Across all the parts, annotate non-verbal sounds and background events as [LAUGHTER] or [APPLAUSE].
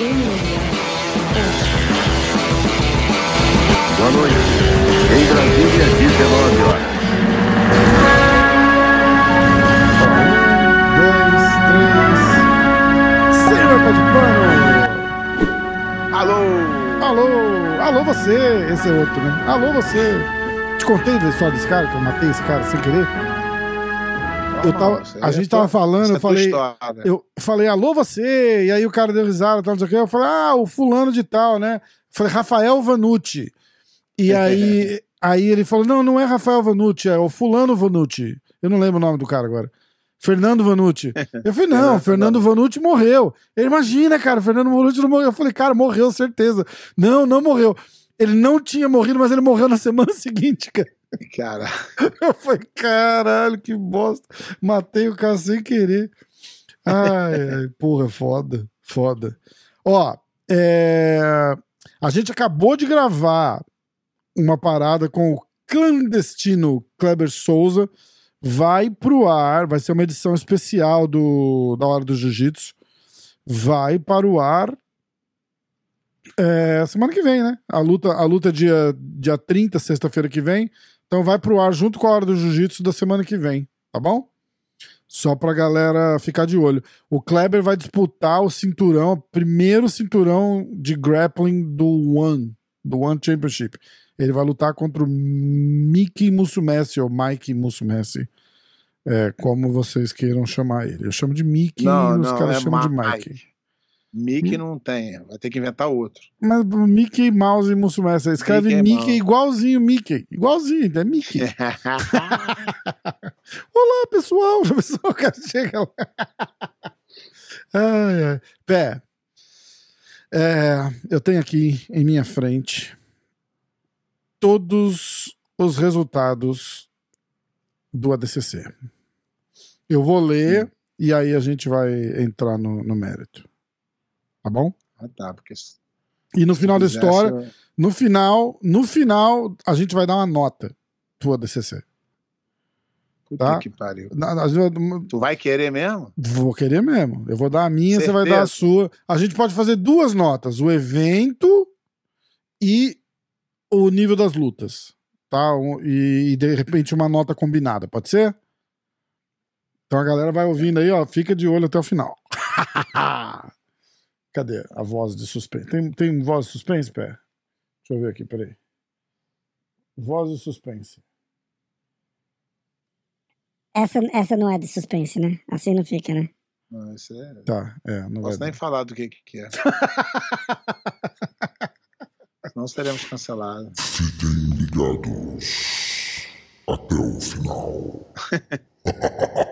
Boa noite. Em Brasília, 19 horas. dois, três. Alô! Alô! Alô você! Esse é outro, né? Alô você! Te contei da história desse cara, que eu matei esse cara sem querer? Eu tava, a é gente tava falando, é eu tua falei, eu falei, alô você, e aí o cara deu risada, tal, não sei o que, eu falei, ah, o fulano de tal, né? Eu falei, Rafael Vanucci. E [LAUGHS] aí, aí ele falou, não, não é Rafael Vanucci, é o fulano Vanucci. Eu não lembro o nome do cara agora. Fernando Vanucci. [LAUGHS] Eu falei, não, Fernando Vanucci morreu. Ele, imagina, cara, Fernando Vanucci não morreu. Eu falei, cara, morreu, certeza. Não, não morreu. Ele não tinha morrido, mas ele morreu na semana [LAUGHS] seguinte, cara. [LAUGHS] Cara, Eu falei, caralho, que bosta. Matei o cara sem querer. Ai, ai, porra, foda, foda. Ó, é, a gente acabou de gravar uma parada com o clandestino Kleber Souza. Vai pro ar, vai ser uma edição especial do, da Hora do Jiu-Jitsu. Vai para o ar é, semana que vem, né? A luta, a luta é dia, dia 30, sexta-feira que vem. Então vai pro ar junto com a hora do jiu-jitsu da semana que vem, tá bom? Só pra galera ficar de olho. O Kleber vai disputar o cinturão, o primeiro cinturão de grappling do One, do One Championship. Ele vai lutar contra o Mickey Musumeci, ou Mike Musumeci, é, como vocês queiram chamar ele. Eu chamo de Mickey não, e os caras é chamam de Mike. Mike. Mickey não tem, vai ter que inventar outro. Mas Mickey Mouse e Musumeci, escreve Mickey Mickey, Mouse. igualzinho Mickey. Igualzinho, é Mickey. [LAUGHS] [LAUGHS] Olá, pessoal! [LAUGHS] Já pensou? O cara chega lá. Ai, ai. Pé, é, eu tenho aqui em minha frente todos os resultados do ADCC. Eu vou ler e aí a gente vai entrar no, no mérito. Tá bom? ah, tá, porque E no final da história, eu- no final, no final, a gente vai dar uma nota pro ADCC. Puta Tá. que pariu. Na- na- Tu vai querer mesmo? Vou querer mesmo. Eu vou dar a minha, você vai dar a Certeza? sua. A gente pode fazer duas notas: o evento e o nível das lutas. Tá? Um- E, e, de repente uma nota combinada, pode ser? Então a galera vai ouvindo aí, ó. Fica de olho até o final. [LAUGHS] Cadê a voz de suspense? Tem, tem voz de suspense, pé? Deixa eu ver aqui, peraí. Voz de suspense. Essa, essa não é de suspense, né? Assim não fica, né? Não, isso é... Tá, é, não posso nem dar. falar do que que é. [LAUGHS] Senão seremos cancelados. Fiquem ligados até o final. [LAUGHS]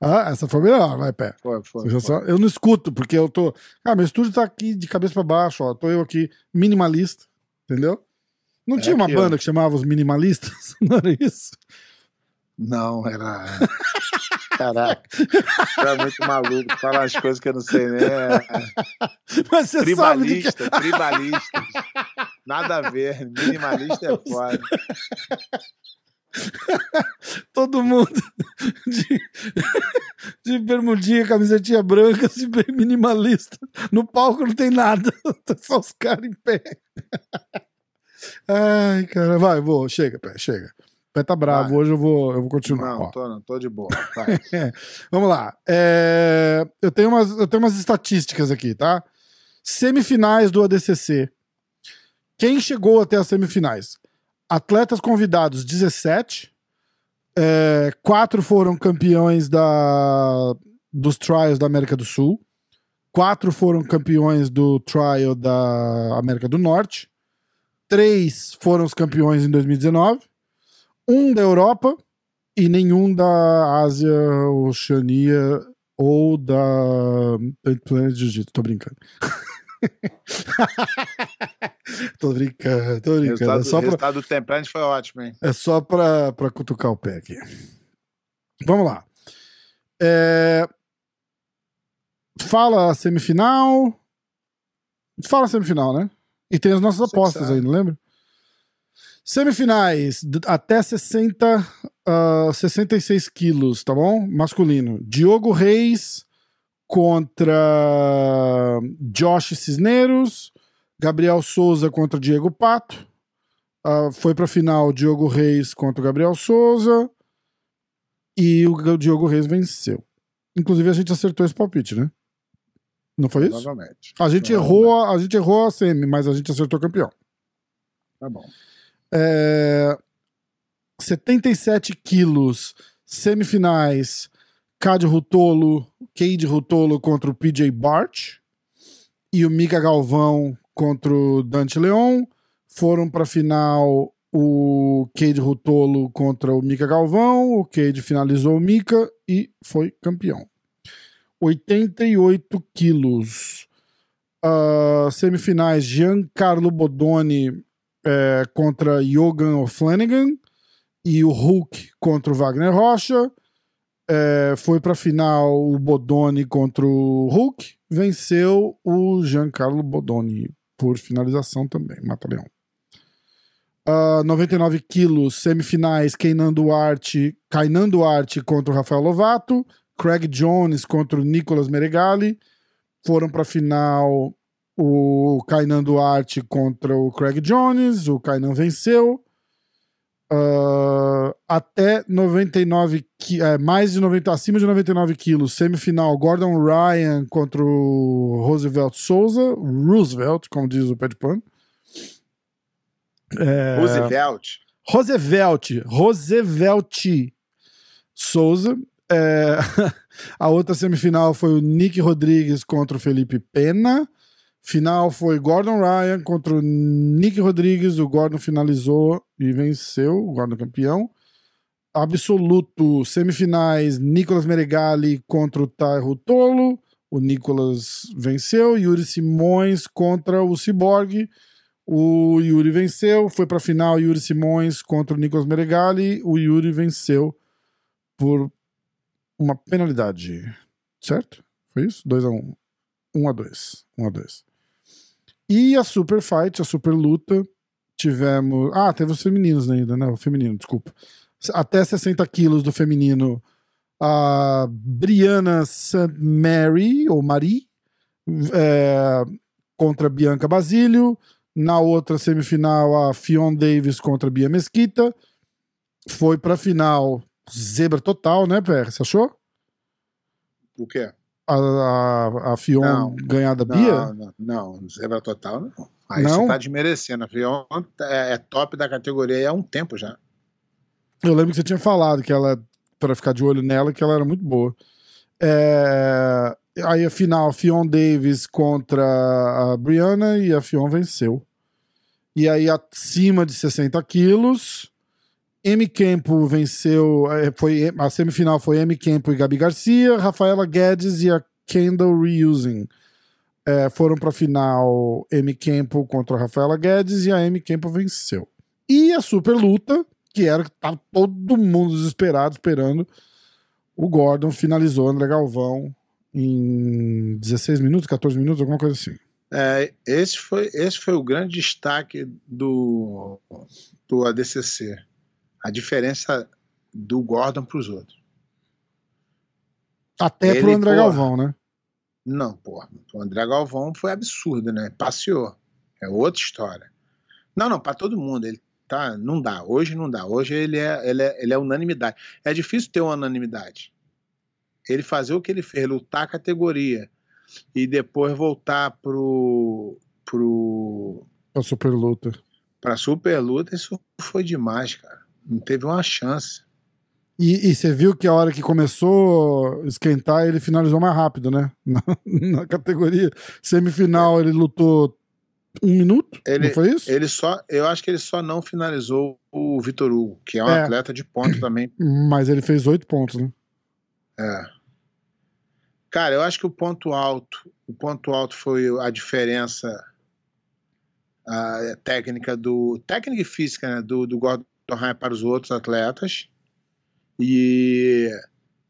Ah, essa foi melhor, vai, pé. Foi, foi. Eu, foi. eu não escuto, porque eu tô. Ah, meu estúdio tá aqui de cabeça pra baixo, ó. Tô eu aqui, minimalista, entendeu? Não É tinha uma banda que chamava os minimalistas? [LAUGHS] Não era isso? Não, era. Caraca. Tu é muito maluco. Fala as coisas que eu não sei, né? Mas você sabe de que. Tribalista, tribalista. Nada a ver. Minimalista é foda. [LAUGHS] Todo mundo [LAUGHS] de, de bermudinha, camisetinha branca, bem minimalista. No palco não tem nada, [LAUGHS] tá só os caras em pé. Ai, cara, vai, vou, chega, pé, chega. Pé tá bravo, Vai. hoje eu vou, eu vou continuar. Não, tô, não, tô de boa. Vamos lá. É, eu, tenho umas, eu tenho umas estatísticas aqui, tá? Semifinais do ADCC. Quem chegou até as semifinais? Atletas convidados, 17. É, quatro foram campeões da, dos trials da América do Sul. Quatro foram campeões do trial da América do Norte. Três foram os campeões em 2019. Um da Europa e nenhum da Ásia, Oceania ou da Planet Jiu-Jitsu. Tô brincando. [LAUGHS] [LAUGHS] tô brincando, tô brincando. É resultado, só, o pra, resultado do foi ótimo, hein? é só pra, pra cutucar o pé aqui. Vamos lá. É, Fala a semifinal. Fala a semifinal, né? E tem as nossas apostas aí, não lembra? Semifinais, até 60, ah, 66 quilos, tá bom? Masculino. Diogo Reis contra Josh Cisneros, Gabriel Souza contra Diego Pato. Ah, foi pra final Diogo Reis contra o Gabriel Souza. E o Diogo Reis venceu. Inclusive, a gente acertou esse palpite, né? Não foi isso? Provavelmente. A gente errou, a gente errou a semi, mas a gente acertou o campeão. Tá bom. É, 77 quilos, semifinais. Cade Rutolo, Cade Rutolo contra o PJ Bart. E o Mika Galvão contra o Dante Leon. Foram para final o Cade Rutolo contra o Mika Galvão. O Cade finalizou o Mika e foi campeão. 88 quilos. Ah, semifinais: Giancarlo Bodoni é, contra Jogan O'Flanagan e o Hulk contra o Wagner Rocha. É, foi para final o Bodoni contra o Hulk. Venceu o Giancarlo Bodoni por finalização também, Mata-Leão. Ah, 99 quilos, semifinais, Kainan Duarte, Kainan Duarte contra o Rafael Lovato, Craig Jones contra o Nicolas Meregali. Foram para final o Kainan Duarte contra o Craig Jones, o Kainan venceu. Ah, até 99 qui- é, mais de 90, acima de 99 quilos, semifinal Gordon Ryan contra o Roosevelt Souza, Roosevelt, como diz o pé de pano. É, Roosevelt. Roosevelt, Roosevelt Souza. É, [LAUGHS] a outra semifinal foi o Nick Rodrigues contra o Felipe Pena. Final foi Gordon Ryan contra o Nick Rodrigues. O Gordon finalizou e venceu, o Gordon campeão. Absoluto, semifinais, Nicolas Meregali contra o Tairo Tolo. O Nicolas venceu. Yuri Simões contra o Cyborg. O Yuri venceu, foi pra final Yuri Simões contra o Nicolas Meregali. O Yuri venceu por uma penalidade. Certo? Foi isso? 2x1. 1x2. 1x2. E a Super Fight, a Super Luta, tivemos. Ah, teve os femininos ainda, né? O feminino, desculpa. Até 60 quilos do feminino. A Brianna St. Mary, ou Marie, é, contra Bianca Basílio. Na outra semifinal, a Fion Davis contra Bia Mesquita. Foi pra final zebra total, né, PR? Você achou? O quê? A, a, a Fion Não. ganhar da Bia? Não, não, não. Zebra total, não. Aí Não? você tá desmerecendo. A Fion é, é top da categoria há um tempo já. Eu lembro que você tinha falado que ela, pra ficar de olho nela, que ela era muito boa. É, aí a final, Fion Davis contra a Brianna e a Fion venceu. E aí acima de 60 quilos, M. Campo venceu, é, foi, a semifinal foi M. Campo e Gabi Garcia, Rafaela Guedes e a Kendall Reusing. É, foram pra final M. Campo contra a Rafaela Guedes e a M. Campo venceu. E a super luta, que era que tava todo mundo desesperado esperando. O Gordon finalizou André Galvão em 16 minutos, 14 minutos, alguma coisa assim. É, esse, foi, esse foi o grande destaque do, do ADCC. A diferença do Gordon para os outros. Até Ele, pro André porra. Galvão, né? Não, porra. O André Galvão foi absurdo, né? Passeou. É outra história. Não, não, para todo mundo. Ele tá, não dá. Hoje não dá. Hoje ele é, ele é, ele é unanimidade. É difícil ter uma unanimidade. Ele fazer o que ele fez, lutar a categoria e depois voltar pro pro A super luta. pra super luta, isso foi demais, cara. Não teve uma chance. E, e você viu que a hora que começou a esquentar, ele finalizou mais rápido, né? [LAUGHS] Na, na categoria semifinal, ele lutou um minuto, Ele- não foi isso? Ele só, eu acho que ele só não finalizou o Vitor Hugo, que é um É. atleta de ponto [CLEARS THROAT] também Mas ele fez oito pontos, né? É. Cara, eu acho que o ponto alto, o ponto alto foi a diferença a técnica do técnica e física né, do, do Gordon Ryan para os outros atletas e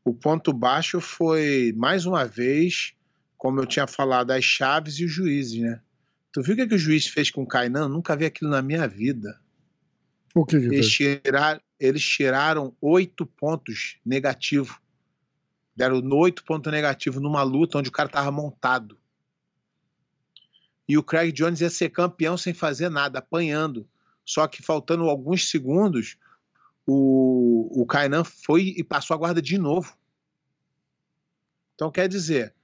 o ponto baixo foi mais uma vez, como eu tinha falado, as chaves e os juízes, né? Tu viu o que, que o juiz fez com o Kainan? Nunca vi aquilo na minha vida. O que que Eles, fez? tiraram, eles tiraram oito pontos negativos Deram oito pontos negativos numa luta onde o cara tava montado. E o Craig Jones ia ser campeão sem fazer nada, apanhando. Só que faltando alguns segundos, o, o Kainan foi e passou a guarda de novo. Então, quer dizer,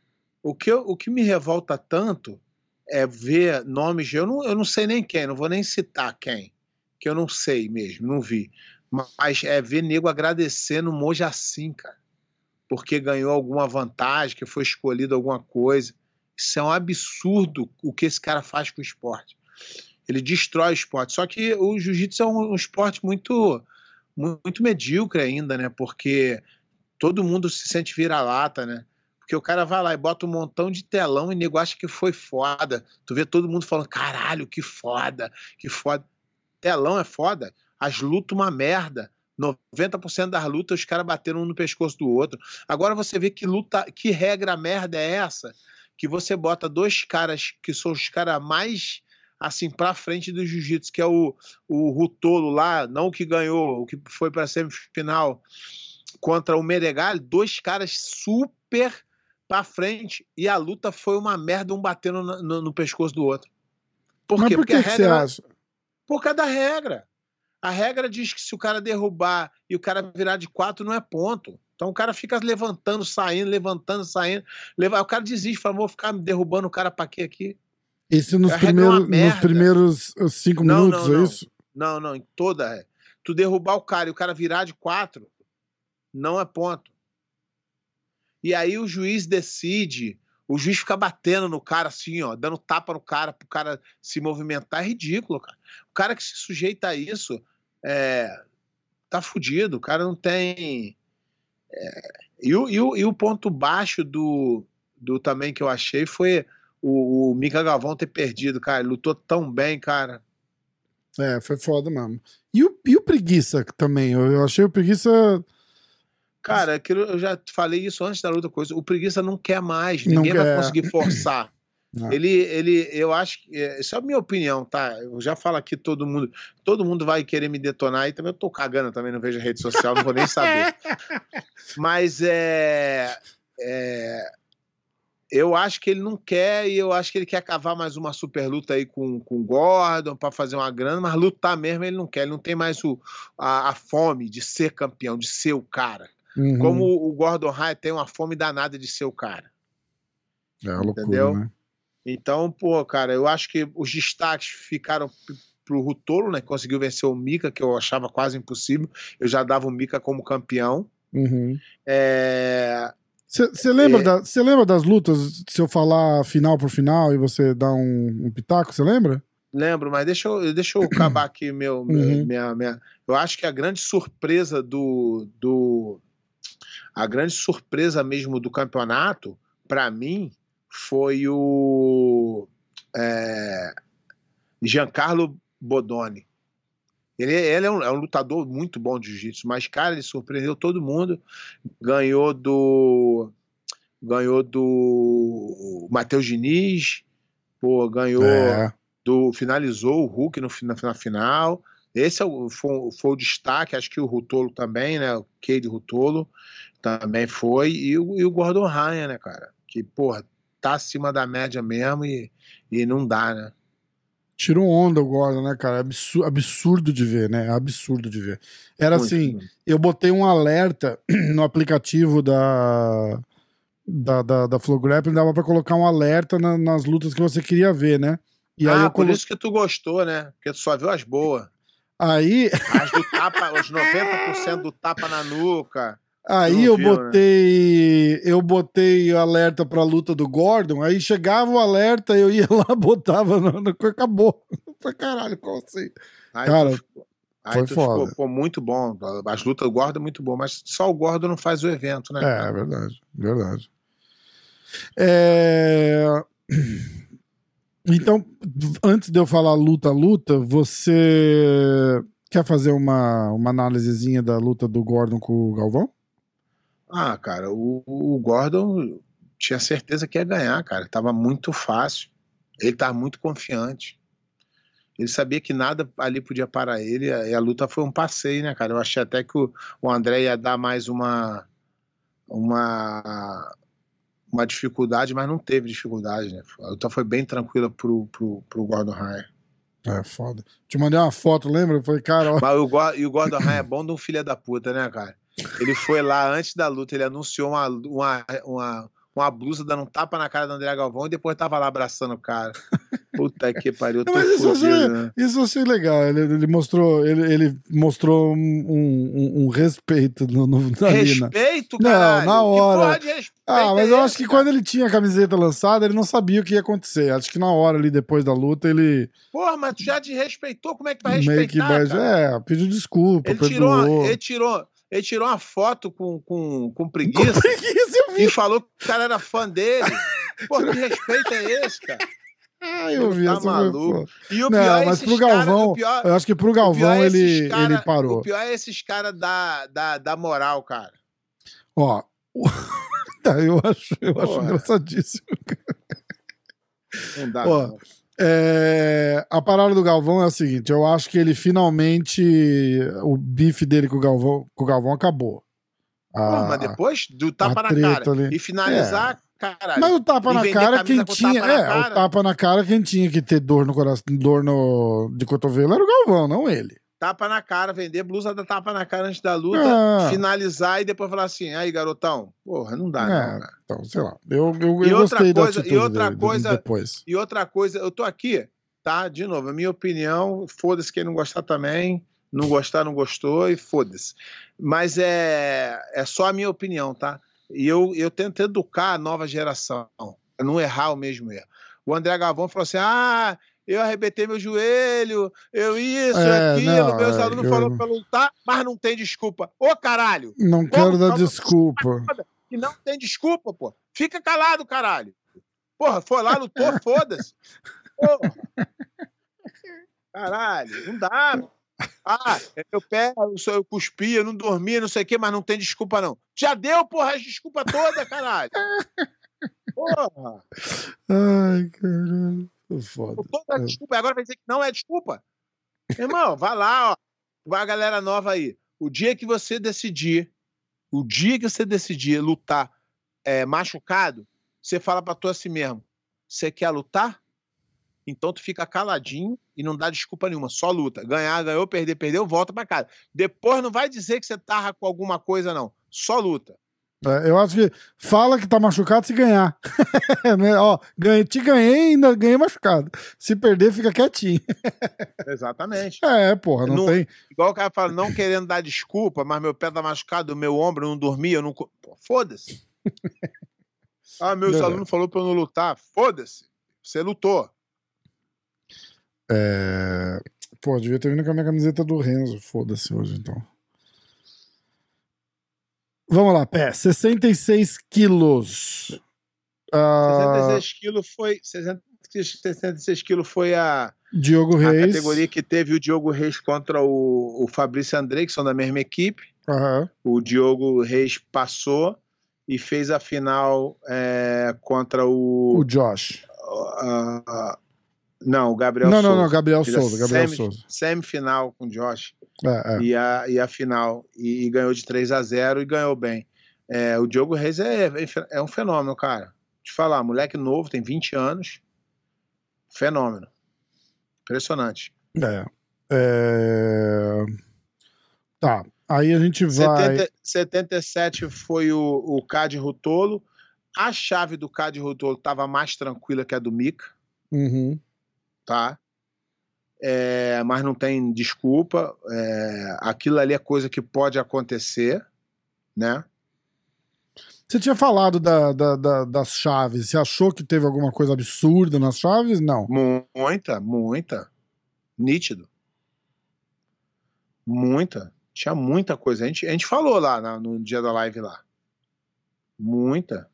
o que, eu, o que me revolta tanto é ver nomes, eu não, eu não sei nem quem, não vou nem citar quem, que eu não sei mesmo, não vi. Mas é ver nego agradecendo o Moja assim, cara, porque ganhou alguma vantagem, que foi escolhido alguma coisa. Isso é um absurdo o que esse cara faz com o esporte. Ele destrói o esporte. Só que o jiu-jitsu é um, um esporte muito, muito medíocre ainda, né? Porque todo mundo se sente vira-lata, né? Porque o cara vai lá e bota um montão de telão e nego acha que foi foda. Tu vê todo mundo falando, caralho, que foda, que foda. Telão é foda. As lutas uma merda. 90% das lutas os caras bateram um no pescoço do outro. Agora você vê que luta, que regra merda é essa? Que você bota dois caras que são os caras mais assim pra frente do jiu-jitsu, que é o, o Rutolo lá, não o que ganhou, o que foi pra semifinal contra o Meregal, dois caras super pra frente e a luta foi uma merda, um batendo no, no, no pescoço do outro. Por Mas quê? por Porque que, a que você regra, acha? por causa da regra. A regra diz que se o cara derrubar e o cara virar de quatro, não é ponto. Então o cara fica levantando, saindo, levantando, saindo. Leva... O cara desiste, fala, vou ficar derrubando o cara pra quê aqui? Isso nos, é primeiros, nos primeiros uh, cinco Não, minutos, não, é isso? Não, não, em toda. Tu derrubar o cara e o cara virar de quatro, não é ponto. E aí o juiz decide, o juiz fica batendo no cara assim, ó, dando tapa no cara pro cara se movimentar, é ridículo, cara. O cara que se sujeita a isso é, tá fudido, o cara não tem. é, e, o, e, o, e o ponto baixo do, do também que eu achei foi o, o Mika Galvão ter perdido, cara. Ele lutou tão bem, cara. É, foi foda mesmo. E o, e o preguiça também? Eu, eu achei o preguiça. Cara, aquilo, eu já falei isso antes da luta coisa. O preguiça não quer mais, ninguém vai quer. conseguir forçar. [CLEARS THROAT] Não. Ele, ele, eu acho que. é, Isso é a minha opinião, tá? Eu já falo aqui, todo mundo. Todo mundo vai querer me detonar e também eu tô cagando, também não vejo rede social, não vou nem saber. [LAUGHS] Mas é, é. Eu acho que ele não quer e eu acho que ele quer cavar mais uma super luta aí com, com o Gordon pra fazer uma grana, mas lutar mesmo ele não quer. Ele não tem mais o, a, a fome de ser campeão, de ser o cara. Uhum. Como o Gordon Ryan tem uma fome danada de ser o cara. É uma loucura, entendeu? né? Então, pô, cara, eu acho que os destaques ficaram pro Rutolo, né? que Conseguiu vencer o Mika, que eu achava quase impossível. Eu já dava o Mika como campeão. Uhum. É, Você lembra, É. da- lembra das lutas? Se eu falar final por final e você dar um, um pitaco, você lembra? Lembro, mas deixa eu, deixa eu acabar aqui meu, meu- Uhum. minha, minha. Eu acho que a grande surpresa do. do a grande surpresa mesmo do campeonato, pra mim, foi o. É, Giancarlo Bodoni. Ele, ele é, um, é um lutador muito bom de jiu-jitsu, mas, cara, ele surpreendeu todo mundo. Ganhou do. Ganhou do Matheus Diniz, pô, ganhou É. do finalizou o Hulk no, na, na final. Esse é o, foi, foi o destaque, acho que o Rutolo também, né? O Cade Rutolo também foi. E o, e o Gordon Ryan, né, cara? Que, porra, tá acima da média mesmo e, e não dá, né? Tirou onda o Gordon, né, cara? Absu- absurdo de ver, né? Absurdo de ver. Era Muito, assim, muito. eu botei um alerta [CLEARS THROAT] no aplicativo da da, da, da Flow Grappling, dava pra colocar um alerta na- nas lutas que você queria ver, né? E aí ah, eu por colo... isso que tu gostou, né? Porque tu só viu as boas. aí, As do tapa, os 90% do tapa na nuca. Aí não eu viu, né? botei eu botei alerta pra luta do Gordon, aí chegava o alerta, eu ia [LAUGHS] lá, botava no, no acabou. [LAUGHS] Pra caralho, qual assim? Aí Cara, tu aí foi tu foda. ficou, pô, muito bom. As lutas do Gordo é muito bom, mas só o Gordo não faz o evento, né? É, cara? é verdade, verdade. É, [CLEARS THROAT] Então, antes de eu falar luta luta, você quer fazer uma, uma análisezinha da luta do Gordon com o Galvão? Ah, cara, o, o Gordon tinha certeza que ia ganhar, cara. Tava muito fácil. Ele tava muito confiante. Ele sabia que nada ali podia parar ele. E a luta foi um passeio, né, cara? Eu achei até que o, o André ia dar mais uma uma, uma dificuldade, mas não teve dificuldade, né? A luta foi bem tranquila pro, pro, pro Gordon Ryan. É foda. Te mandei uma foto, lembra? Foi, cara, ó. Mas o, Go- e o Gordon Ryan é bom de um filho da puta, né, cara? Ele foi lá antes da luta, ele anunciou uma, uma, uma, uma blusa dando um tapa na cara do André Galvão e depois tava lá abraçando o cara. Puta que pariu, tô Mas isso fudido, achei, né? isso achei legal. Ele, ele mostrou, ele, ele mostrou um, um- um respeito no, no, né? Respeito, Não, caralho. na hora. Ah, mas é eu acho que cara? quando ele tinha a camiseta lançada, ele não sabia o que ia acontecer. Acho que na hora ali, depois da luta, ele Porra, mas tu já desrespeitou, como é que vai meio que respeitar, cara? É, pediu desculpa, Ele tirou, perdoou. uma, ele, tirou, ele tirou uma foto com, com, com preguiça [LAUGHS] Preguiça, eu vi. e falou que o cara era fã dele. [LAUGHS] Pô, que respeito é esse, cara? Ah, eu vi. tá essa foi maluco. E o Não, pior é mas esses pro Galvão, o pior- Eu acho que pro Galvão é ele, cara- ele parou. O pior é esses caras da, da, da moral, cara. Ó. [LAUGHS] tá, eu acho, eu acho engraçadíssimo. Não dá. Ó, não. É, a parada do Galvão é a seguinte: eu acho que ele finalmente. O bife dele com o Galvão, com o Galvão acabou. Pô, Ah, mas depois do tapa a na cara ali. e finalizar, caralho. mas o tapa na cara, quem tinha. é, cara. o tapa na cara, quem tinha que ter dor no coração, dor no, de cotovelo era o Galvão, não ele. Tapa na cara, vender blusa da tapa na cara antes da luta, Ah. finalizar e depois falar assim: aí, garotão, porra, não dá, É, não, cara. então, sei lá. Eu, eu, E eu outra coisa- e outra dele, coisa- depois. E outra coisa, eu tô aqui, tá? De novo, a minha opinião, foda-se quem não gostar também, não gostar, não gostou e foda-se. Mas é, é só a minha opinião, tá? E eu, eu tento educar a nova geração, não errar o mesmo erro. O André Galvão falou assim: ah, eu arrebentei meu joelho, eu isso, É, aquilo, não, meus é, alunos eu- falaram pra lutar, mas não tem desculpa. Ô caralho! Não quero dar desculpa. que não tem desculpa, pô. Fica calado, caralho. Porra, foi lá, lutou, [LAUGHS] foda-se. Porra. [LAUGHS] Caralho, não dá. Ah, é meu pé, eu, eu cuspi, eu não dormia, não sei o quê, mas não tem desculpa, não. Já deu, porra, as desculpa toda, caralho. [LAUGHS] Porra, Ai, caralho. [LAUGHS] Foda. toda desculpa. Agora vai dizer que não é desculpa. Irmão, vai lá, ó. Vai a galera nova aí. O dia que você decidir, o dia que você decidir lutar é, machucado, você fala pra tu assim mesmo: você quer lutar? Então tu fica caladinho e não dá desculpa nenhuma, só luta. Ganhar, ganhou, perder, perdeu, volta pra casa. Depois não vai dizer que você tarra com alguma coisa, não. Só luta. É, eu acho que fala que tá machucado se ganhar. [LAUGHS] né? Ó, ganhei, te ganhei ainda ganhei machucado. Se perder, fica quietinho. [LAUGHS] Exatamente. É, porra, não, Não- tem. Igual o cara fala, não querendo dar desculpa, mas meu pé tá machucado, meu ombro eu não dormia, eu não. Foda-se. [LAUGHS] Ah, meus Beleza. alunos falaram pra eu não lutar. Foda-se. Você lutou. É... Pô, devia ter vindo com a minha camiseta do Renzo. Foda-se hoje, então. Vamos lá, pé. 66 quilos. Ah, 66 quilos foi. 60 66 quilos foi a, Diogo a Reis. categoria que teve o Diogo Reis contra o, o Fabrício André, que são da mesma equipe. Aham. O Diogo Reis passou e fez a final é, contra o. O Josh. a- a- não, o Gabriel não, Souza. não, não, Gabriel Fez a Souza. Gabriel semi- Souza. Semifinal com o Josh. É, é. e, a, e a final. E, e ganhou de 3 a 0 e ganhou bem. É, o Diogo Reis é, é um fenômeno, cara. Te falar, moleque novo, tem 20 anos. Fenômeno. Impressionante. É. É... Tá. Aí a gente vai. 70, 77 foi o, o Cade Rutolo. A chave do Cade Rutolo estava mais tranquila que a do Mika, Uhum. Tá? É, mas não tem desculpa. É, aquilo ali é coisa que pode acontecer, né? Você tinha falado da, da- da- das chaves. Você achou que teve alguma coisa absurda nas chaves? Não. Muita, muita. Nítido. Muita. Tinha muita coisa. A gente, a gente falou lá na- no dia da live lá. Muita.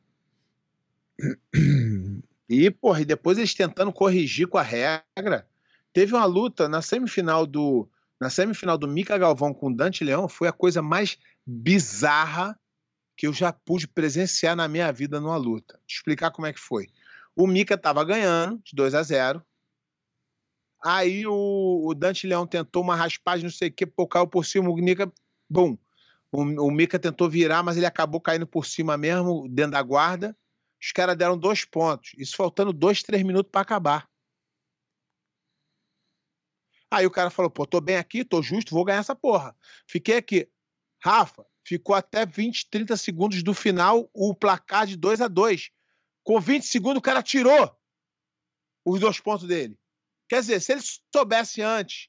[CLEARS THROAT] E, porra, e depois eles tentando corrigir com a regra. Teve uma luta na semifinal do. Na semifinal do Mica Galvão com Dante Leão, foi a coisa mais bizarra que eu já pude presenciar na minha vida numa luta. Te explicar como é que foi. O Mika tava ganhando de 2 a 0 Aí o, o Dante Leão tentou uma raspagem, não sei o que, pô, caiu por cima, o Nica, bum. O, o Mika tentou virar, mas ele acabou caindo por cima mesmo, dentro da guarda. Os caras deram dois pontos. Isso faltando dois, três minutos para acabar. Aí o cara falou: pô, tô bem aqui, tô justo, vou ganhar essa porra. Fiquei aqui. Rafa, ficou até 20, 30 segundos do final o placar de 2 a 2 Com 20 segundos, o cara tirou os dois pontos dele. Quer dizer, se ele soubesse antes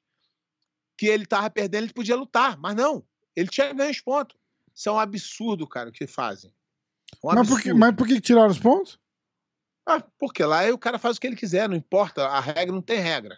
que ele tava perdendo, ele podia lutar, mas não. Ele tinha ganho os pontos. Isso é um absurdo, cara, o que fazem. Um Mas por, que, mas por que tiraram os pontos? Ah, porque lá o cara faz o que ele quiser, não importa. A regra não tem regra.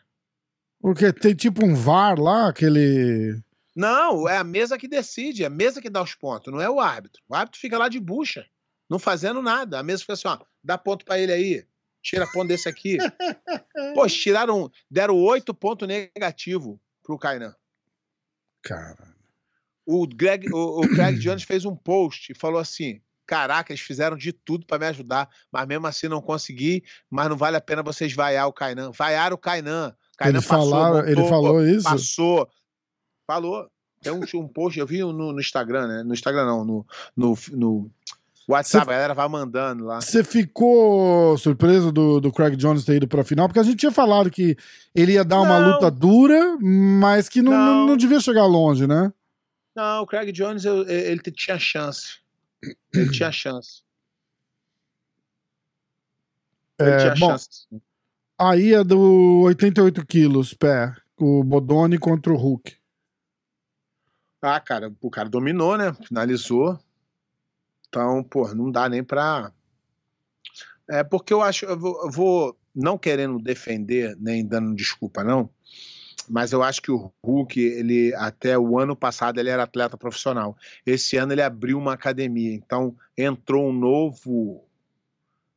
Porque tem tipo um VAR lá, aquele. Não, é a mesa que decide, é a mesa que dá os pontos, não é o árbitro. O árbitro fica lá de bucha, não fazendo nada. A mesa fica assim, ó, dá ponto para ele aí, tira ponto desse aqui. [LAUGHS] Pô, tiraram, deram oito pontos negativos pro Kainan. Cara. O Greg, o, o Craig Jones fez um post e falou assim: Caraca, eles fizeram de tudo para me ajudar, mas mesmo assim não consegui. Mas não vale a pena vocês vaiar o Kainan. Vaiaram o Kainan. Kainan Ele, falaram, ele falou isso? Passou. Falou. Tem um, um post, eu vi no, no Instagram, né? No Instagram não, no, no, no WhatsApp, Cê- a galera vai mandando lá. Você ficou surpreso do, do Craig Jones ter ido pra final? Porque a gente tinha falado que ele ia dar uma Não. luta dura, mas que não, não. Não. não devia chegar longe, né? Não, o Craig Jones, ele tinha chance. Ele tinha chance. Ele É, tinha bom, chance. Aí é do 88 quilos, pé. O Bodoni contra o Hulk. Ah, cara, o cara dominou, né? Finalizou. Então, pô, não dá nem pra. É porque eu acho, eu vou, eu vou não querendo defender nem dando desculpa não, mas eu acho que o Hulk, ele até o ano passado ele era atleta profissional. Esse ano ele abriu uma academia, então entrou um novo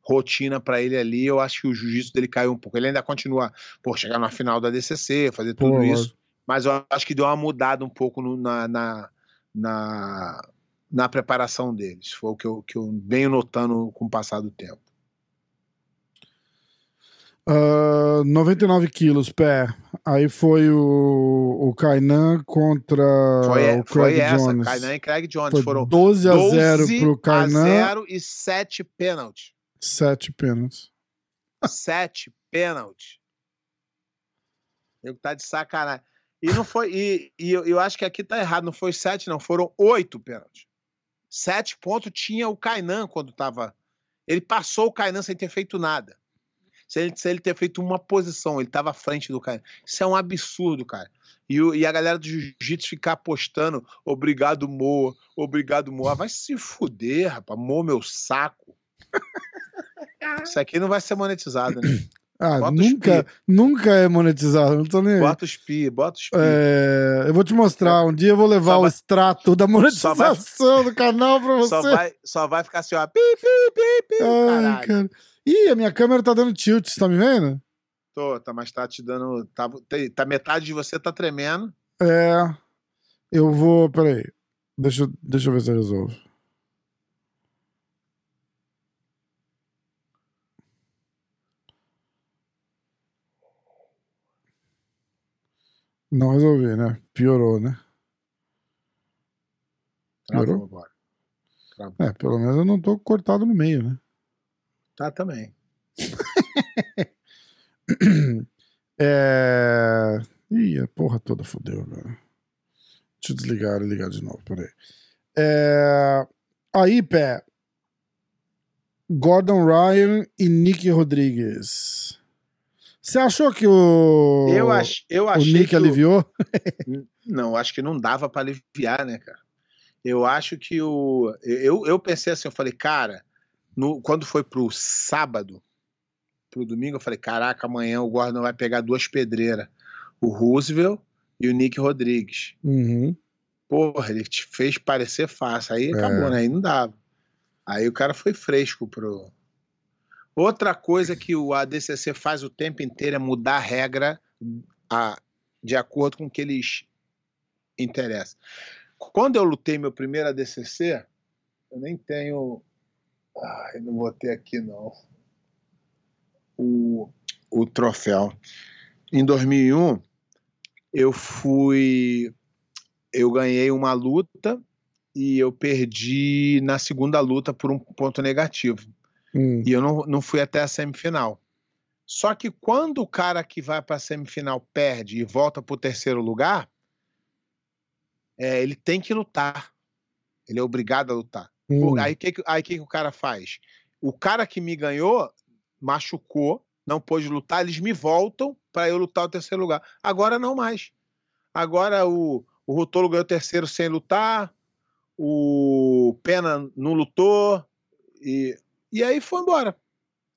rotina pra ele ali. Eu acho que o jiu-jitsu dele caiu um pouco. Ele ainda continua, pô, chegar na final da DCC, fazer tudo Pô, isso mas eu acho que deu uma mudada um pouco no- na, na, na, na preparação deles. Foi o que eu, que eu venho notando com o passar do tempo. Ah, 99 quilos, pé. Aí foi o, o Kainan contra Foi, o Craig foi essa, Jones. Kainan e Craig Jones. Foi foram 12 a 0 12 pro a Kainan, 0 e 7 pênalti. 7 pênaltis. 7 pênalti. Eu tá de sacanagem. E não foi. E, e eu, eu acho que aqui tá errado. Não foi 7, não. Foram 8 pênaltis. 7 pontos tinha o Kainan quando tava. Ele passou o Kainan sem ter feito nada. Se ele, se ele ter feito uma posição, ele tava à frente do Kainan. Isso é um absurdo, cara. E, o- e a galera do jiu-jitsu ficar apostando, obrigado, Moa, obrigado, Moa. Vai se fuder, rapaz. Moa meu saco. [LAUGHS] Isso aqui não vai ser monetizado, né? [CLEARS THROAT] Ah, Bota nunca, nunca é monetizado, não tô nem aí. Bota os pi, bota os pi. É, eu vou te mostrar, um dia eu vou levar Só o vai- extrato da monetização do canal pra [LAUGHS] você. Só vai, só vai ficar assim, ó. Pi, pi, pi, pi. Ai, caralho. cara. Ih, a minha câmera tá dando tilt, você tá me vendo? Tô, tá, mas tá te dando. Tá, tá metade de você tá tremendo. É. Eu vou. Peraí. Deixa, eu- deixa eu ver se eu resolvo. Não resolvi, né? Piorou, né? Travou Melhorou? agora. É, pelo menos eu não tô cortado no meio, né? Tá também. [COUGHS] É. Ih, a porra toda fodeu, velho. Deixa eu desligar e ligar de novo, peraí. É... Aí, pé. Gordon Ryan e Nick Rodrigues. Você achou que o. eu, ach, eu o achei. Nick que o- aliviou? Não, acho que não dava pra aliviar, né, cara? Eu acho que o. Eu, eu pensei assim, eu falei, cara, no, quando foi pro sábado, pro domingo, eu falei, caraca, amanhã o Gordon vai pegar duas pedreiras. O Roosevelt e o Nick Rodrigues. Uhum. Porra, ele te fez parecer fácil. Aí acabou, né? Aí não dava. Aí o cara foi fresco pro. Outra coisa que o ADCC faz o tempo inteiro é mudar a regra a, de acordo com o que eles interessam. Quando eu lutei meu primeiro ADCC, eu nem tenho. Ai, não vou ter aqui não. O, o troféu. Em 2001, eu fui eu ganhei uma luta e eu perdi na segunda luta por um ponto negativo. Hum. E eu não, não fui até a semifinal. Só que quando o cara que vai para a semifinal perde e volta para o terceiro lugar, é, ele tem que lutar. Ele é obrigado a lutar. Hum. Aí o que, aí que, que o cara faz? O cara que me ganhou machucou, não pôde lutar, eles me voltam para eu lutar o terceiro lugar. Agora não mais. Agora o, o Rutolo ganhou o terceiro sem lutar, o Pena não lutou, e, e aí foi embora.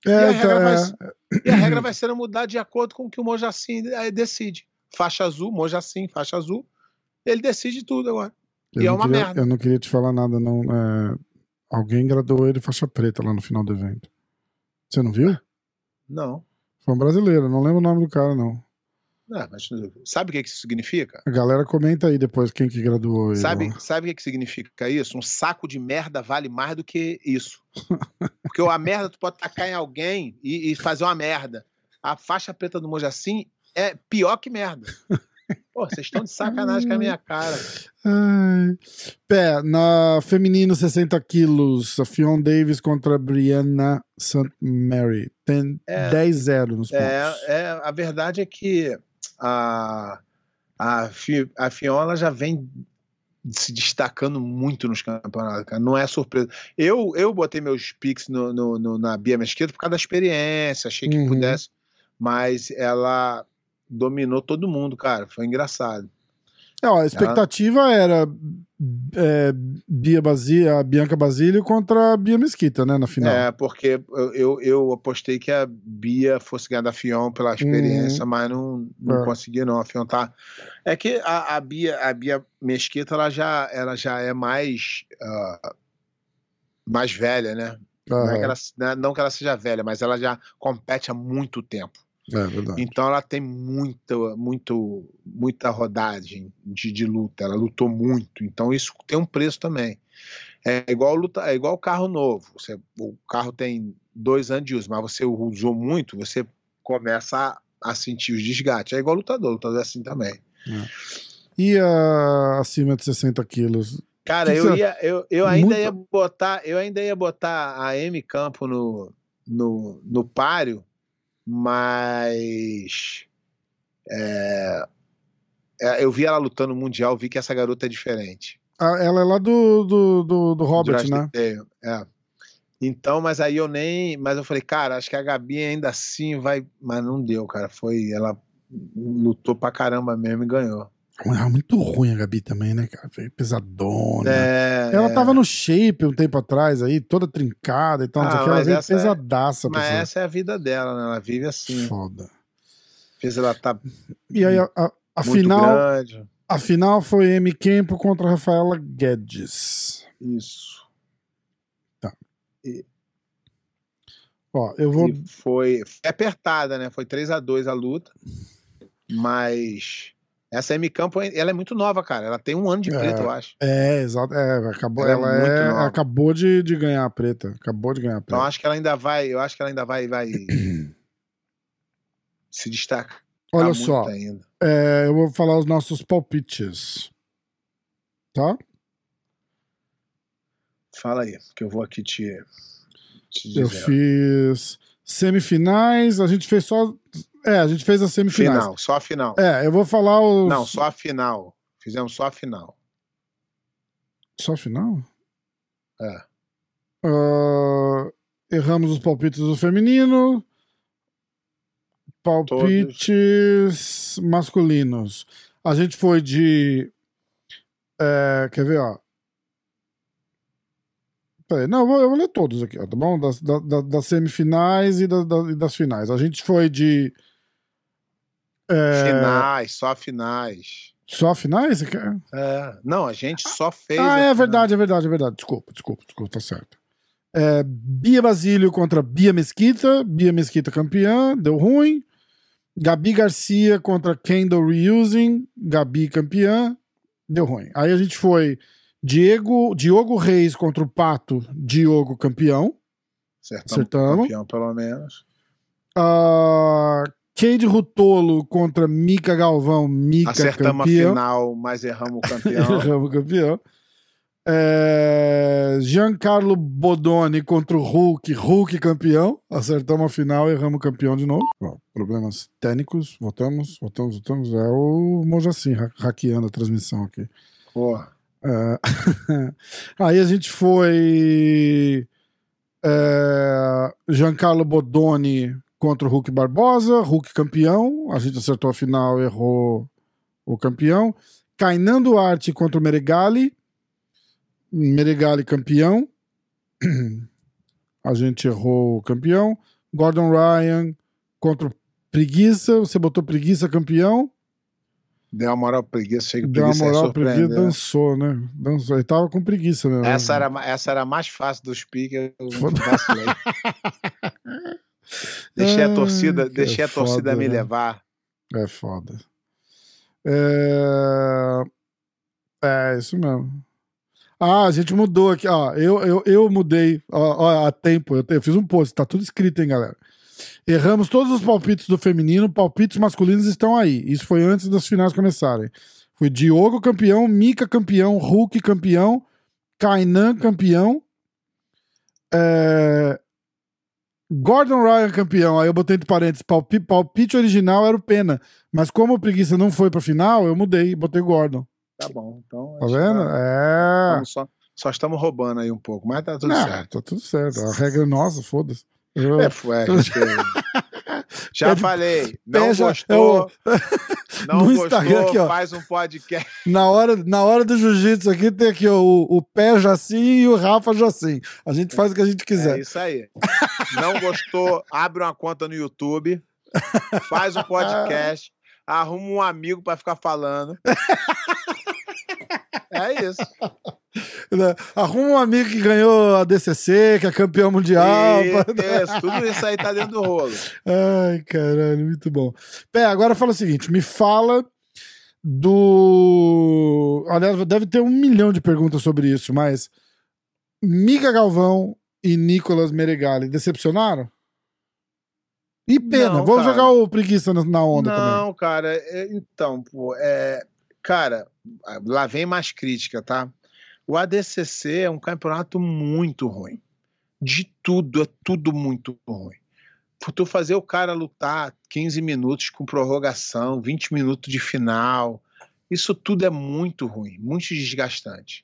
É, e, a tá, regra vai, é. e a regra [CLEARS THROAT] vai ser mudar de acordo com o que o Mojacin eh, decide. Faixa azul, Mojacin, faixa azul. Ele decide tudo agora. Eu E é não uma queria- merda. Eu não queria te falar nada, não. É, alguém graduou ele faixa preta lá no final do evento. Você não viu? Não. Foi um brasileiro, não lembro o nome do cara, não. Não, mas sabe o que que isso significa? A galera comenta aí depois quem que graduou ele. Sabe, sabe o que, que significa isso? Um saco de merda vale mais do que isso. [LAUGHS] Porque a merda tu pode tacar em alguém e, e fazer uma merda. A faixa preta do Mojacin é pior que merda. Pô, vocês estão de sacanagem com a minha cara. Ai. Pé, na feminino 60 quilos, a Fion Davis contra a Brianna St. Mary. Tem É. 10-0 nos pontos. É, é, a verdade é que a, a, Fi- a Fiona já vem se destacando muito nos campeonatos, cara. Não é surpresa. Eu, eu botei meus picks no, no- no- na Bia Mesquita por causa da experiência, achei que Uhum. pudesse, mas ela dominou todo mundo, cara. Foi engraçado. É, ó, a expectativa era é, Bia Basílio, a Bianca Basílio contra a Bia Mesquita, né, na final. É, porque eu, eu, apostei que a Bia fosse ganhar da Fion pela experiência, mas não, não Uhum. É. consegui, não. A Fion tá. É que a, a Bia, a Bia Mesquita, ela já, ela já é mais. ah, mais velha, né? Não, é que ela, né, não que ela seja velha, mas ela já compete há muito tempo. É verdade. Então ela tem muita, muito, muita rodagem de, de luta. Ela lutou muito. Então isso tem um preço também. É igual luta, é igual carro novo. Você, o carro tem dois anos de uso, mas você usou muito, você começa a, a sentir os desgastes. É igual lutador, lutador é assim também. E a acima de 60 quilos? Cara, eu, ia, eu, eu ainda ia botar, eu ainda ia botar a M Campo no, no, no páreo, mas é, é, eu vi ela lutando no Mundial, vi que essa garota é diferente. Ah, ela é lá do, do, do, do Robert, Jurassic né? É. Então, mas aí eu nem. Mas eu falei, cara, acho que a Gabi ainda assim vai. Mas não deu, cara. Foi. Ela lutou pra caramba mesmo e ganhou. É muito ruim a Gabi também, né, cara? Pesadona. É, Ela é. tava no shape um tempo atrás aí, toda trincada e tal, Ah. Ela veio é- pesadaça. Mas pessoa. essa é a vida dela, né? Ela vive assim. Foda. Fez ela tá E aí, a, a, a final, grande. a final foi M. Kempo contra a Rafaela Guedes. Isso. Ó, eu vou. E foi, foi apertada, né? Foi 3 a 2 a luta. Mas essa M Campo, ela é muito nova, cara. Ela tem um ano de É. preto, eu acho. É, exato. É, acabou, Ela é ela, é- acabou de, de ganhar a preta. Acabou de ganhar a Então preta. acho que ela ainda vai, eu acho que ela ainda vai, vai [CLEARS THROAT] se destacar Olha só, é, eu vou falar os nossos palpites. Tá? Fala aí, que eu vou aqui te, te Eu dizer. fiz semifinais, a gente fez só. É, a gente fez as semifinais. Final, só a final. É, eu vou falar os. Não, só a final. Fizemos só a final. Só final? É. Ah, erramos os palpites do feminino. Palpites masculinos. A gente foi de. é, quer ver, ó? Peraí, não, eu vou, eu vou ler todos aqui, ó, tá bom? Das, da- da- das semifinais e, da- da- e das finais. A gente foi de. É, Finais, só finais. Só finais? Quer? É. Não, a gente só fez. Ah, é verdade, é verdade, é verdade. Desculpa, desculpa, desculpa, tá certo. É, Bia Basílio contra Bia Mesquita. Bia Mesquita campeã, deu ruim. Gabi Garcia contra Kendall Reusing. Gabi campeã, deu ruim. Aí a gente foi Diego, Diogo Reis contra o Pato, Diogo campeão. Acertamos, Acertamos. campeão, pelo menos. Uh, Cade Rutolo contra Mica Galvão, Mica Acertamos campeão. a final, mas erramos o campeão. [LAUGHS] Erramos campeão. É, Giancarlo Bodoni contra o Hulk, Hulk campeão. Acertamos a final, erramos o campeão de novo. Ó, problemas técnicos, voltamos, voltamos, voltamos. É o Mojacin ha- hackeando a transmissão aqui. Porra. É, [LAUGHS] Aí a gente foi. É... Giancarlo Bodoni contra o Hulk Barbosa, Hulk campeão. A gente acertou a final, errou o campeão. Kainan Duarte contra o Meregali. Meregali campeão. [CLEARS THROAT] A gente errou o campeão. Gordon Ryan contra o Preguiça. Você botou Preguiça campeão. Deu uma moral preguiça, chega Deu uma preguiça aí moral, preguiça, dançou, né? Dançou. Ele tava com preguiça mesmo. Essa era, essa era a mais fácil dos piques, eu vacilei. [LAUGHS] Deixei a Ai, torcida, deixei a torcida foda, me né? levar. É foda. É... é, isso mesmo. Ah, a gente mudou aqui. Ó, eu, eu, eu mudei ó, ó, há tempo. Eu, eu fiz um post, tá tudo escrito, hein, galera. Erramos todos os palpites do feminino, palpites masculinos estão aí. Isso foi antes das finais começarem. Foi Diogo campeão, Mika campeão, Hulk campeão, Kainan campeão, é, Gordon Ryan campeão. Aí eu botei entre parênteses, palpi- palpite original era o Pena. Mas como o Preguiça não foi pra final, eu mudei, botei Gordon. Tá bom, então. Tá vendo? tá- É. só, só estamos roubando aí um pouco, mas tá tudo Não, certo. tá tudo certo. A regra é nossa, foda-se. Eu- É, foi, gente- [LAUGHS] Já Pede- falei, não Peja- gostou, [LAUGHS] não No gostou, Instagram aqui, ó. faz um podcast. Na hora, na hora do jiu-jitsu aqui tem aqui ó, o, o pé Jacim e o Rafa Jacim. A gente faz o que a gente É quiser. isso aí. Não gostou, abre uma conta no YouTube, faz um podcast, arruma um amigo pra ficar falando. [LAUGHS] É isso. Né? Arruma um amigo que ganhou a DCC, que é campeão mundial. Isso, tudo isso aí tá dentro do rolo. [LAUGHS] Ai, caralho, muito bom. Pé, agora fala o seguinte: me fala do. Aliás, deve ter um milhão de perguntas sobre isso, mas Miga Galvão e Nicolas Meregali decepcionaram? E pena, Não, vamos cara. jogar o preguiça na- onda também. Não, cara, é- então, pô, é, cara, lá vem mais crítica, tá? O ADCC é um campeonato muito ruim. De tudo, é tudo muito ruim. Por tu fazer o cara lutar 15 minutos com prorrogação, 20 minutos de final, isso tudo é muito ruim, muito desgastante.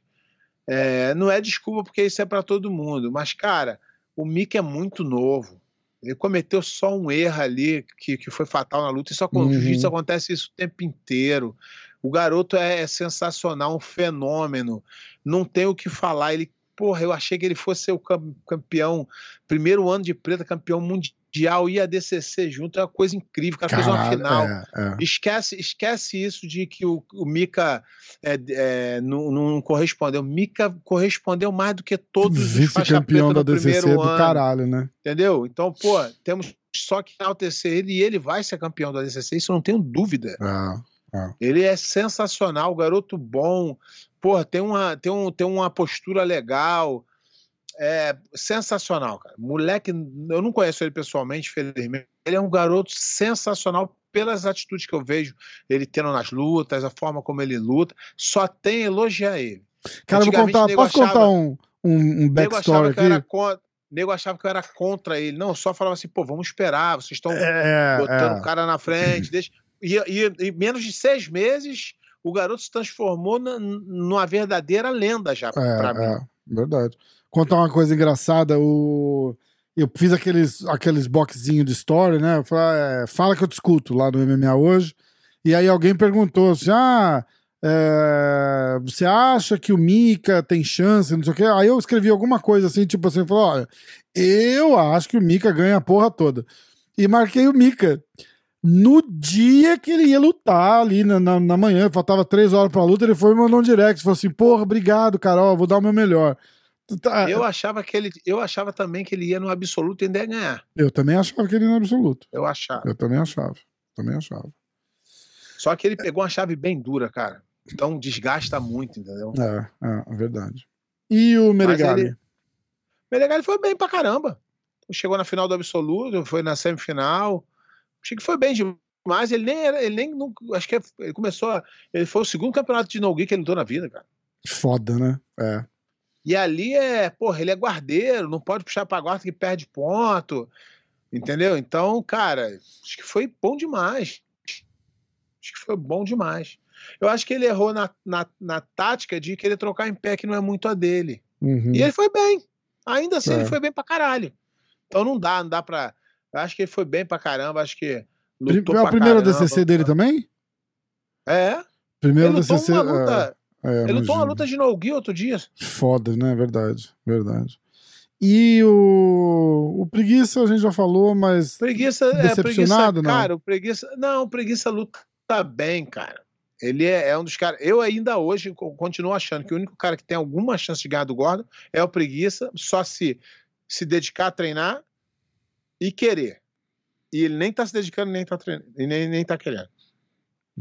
É, não é desculpa porque isso é para todo mundo, mas, cara, o Mick é muito novo. Ele cometeu só um erro ali que, que foi fatal na luta. Isso, Uhum. jiu-jitsu acontece isso o tempo inteiro. O garoto é, é sensacional, um fenômeno. Não tem o que falar. Ele, porra, eu achei que ele fosse ser o cam- campeão, primeiro ano de preta, campeão mundial, e a DCC junto. É uma coisa incrível. O cara fez uma Caralho, final. é, é. Esquece, esquece isso de que o, o Mika é, é, não, não correspondeu. O Mika correspondeu mais do que todos os preta da DCC primeiro do ano. caralho, né? Entendeu? Então, pô, temos só que enaltecer ele e ele vai ser campeão da DCC, isso eu não tenho dúvida. Ah, Ele é sensacional, garoto bom, pô, tem uma, tem um, tem uma postura legal, é sensacional, cara. Moleque, eu não conheço ele pessoalmente, felizmente. Ele é um garoto sensacional pelas atitudes que eu vejo ele tendo nas lutas, a forma como ele luta. Só tem elogiar ele. Cara, vou contar. Posso achava- contar um, um, um backstory aqui? era contra, nego achava que eu era contra ele. Não, só falava assim, pô, vamos esperar, vocês estão É, botando é. o cara na frente. Deixa... E, e- em menos de seis meses, o garoto se transformou na- numa verdadeira lenda já, pra mim. É, é, verdade. Contar uma coisa engraçada, o... eu fiz aqueles, aqueles boxzinhos de story, né? Eu falei, é, fala que eu te escuto lá no MMA hoje. E aí alguém perguntou assim: ah, é, você acha que o Mika tem chance? Não sei o quê. Aí eu escrevi alguma coisa assim, tipo assim, falou: olha, eu acho que o Mika ganha a porra toda. E marquei o Mika. No dia que ele ia lutar ali na, na, na manhã, faltava três horas pra luta, ele foi e mandou um direct. Falou assim: porra, obrigado, Carol, vou dar o meu melhor. Tá, Eu achava que ele, eu achava também que ele ia no absoluto e ainda ia ganhar. eu também achava que ele ia no absoluto. Eu achava. Eu também achava. Também achava. Só que ele pegou uma chave bem dura, cara. Então desgasta muito, entendeu? É, é, é verdade. E o Meregali? ele- Menegali foi bem pra caramba. Chegou na final do absoluto, foi na semifinal. Achei que foi bem demais. Ele nem era, ele nem, não- acho que ele começou, a- ele foi o segundo campeonato de no-gi que ele lutou na vida, cara. Foda, né? É. E ali é, porra, ele é guardeiro, não pode puxar pra guarda que perde ponto. Entendeu? Então, cara, acho que foi bom demais. Acho que foi bom demais. Eu acho que ele errou na, na, na tática de querer trocar em pé, que não é muito a dele. Uhum. E ele foi bem. Ainda assim, É. ele foi bem pra caralho. Então não dá, não dá pra. Acho que ele foi bem pra caramba, acho que. Lutou É o primeiro caramba. DCC dele também? É. Primeiro Ele DCC. uma luta. é, é, ele lutou uma luta de no-gi outro dia. Foda, né? Verdade, verdade. E o, o Preguiça a gente já falou, mas Preguiça é preguiça. Decepcionado, não? Cara, o preguiça. Não, o preguiça luta bem, cara. Ele é, é um dos caras. Eu ainda hoje co- continuo achando que o único cara que tem alguma chance de ganhar do Gordon é o preguiça, só se se dedicar a treinar e querer. E ele nem tá se dedicando, nem tá treinando, e nem, nem tá querendo.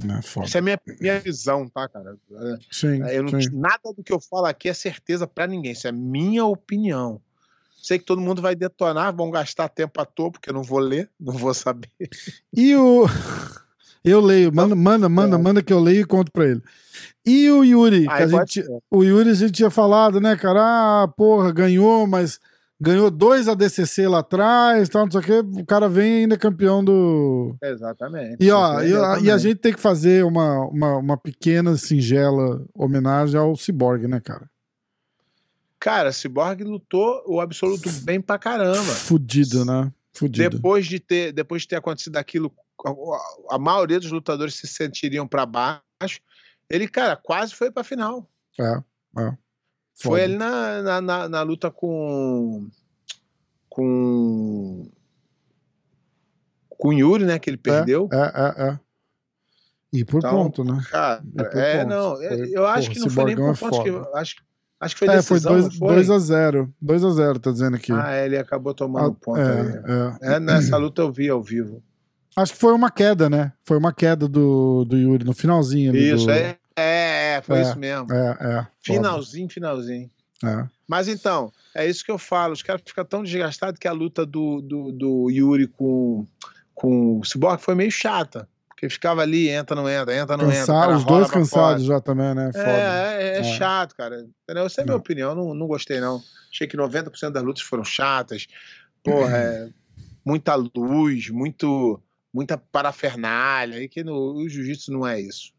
é. Essa é a minha, minha visão, tá, cara? Sim, Eu não, sim. nada do que eu falo aqui é certeza pra ninguém. Isso é minha opinião. Sei que todo mundo vai detonar, vão gastar tempo à toa, porque eu não vou ler, não vou saber. E o. Eu leio, manda, manda, manda, manda que eu leio e conto pra ele. E o Yuri, que Aí a pode gente, o Yuri a gente tinha falado, né, cara? Ah, porra, ganhou, mas ganhou dois ADCC lá atrás, tal, não sei o quê. O cara vem ainda campeão do. Exatamente. E ó, e, e a gente tem que fazer uma, uma, uma pequena, singela homenagem ao Cyborg, né, cara? Cara, Cyborg lutou o absoluto bem pra caramba. Fudido, né? Fudido. Depois de ter, depois de ter acontecido aquilo, a, a maioria dos lutadores se sentiriam pra baixo. Ele, cara, quase foi pra final. É, é. Foi Foda. ali na, na, na, na luta com. Com. Com o Yuri, né? Que ele perdeu. É, é, é. E por Então, ponto, né? Cara, é, pontos. não. é, Foi- eu acho porra, que não foi nem por é pontos. Que, acho, acho que foi É, foi decisão, 2 não foi? a 0 2 a 0 tá dizendo aqui. Ah, ele acabou tomando Ah, ponto aí. é, é. É, nessa luta eu vi ao vivo. Acho que foi uma queda, né? Foi uma queda do, do Yuri no finalzinho ali. Isso, do... é, é, foi É, isso mesmo. É, é. Finalzinho, finalzinho. É. Mas então, é isso que eu falo. Os caras ficam tão desgastados que a luta do, do, do Yuri com, com o Cyborg foi meio chata. Porque ficava ali, entra, não entra, entra, não entra. cara os dois cansados já também, né? É, é, é chato, cara. Entendeu? Essa é a minha opinião. Não, não gostei, não. Achei que 90% das lutas foram chatas. Porra, [CLEARS THROAT] muita luz, muito, muita parafernália. E que no o jiu-jitsu não é isso.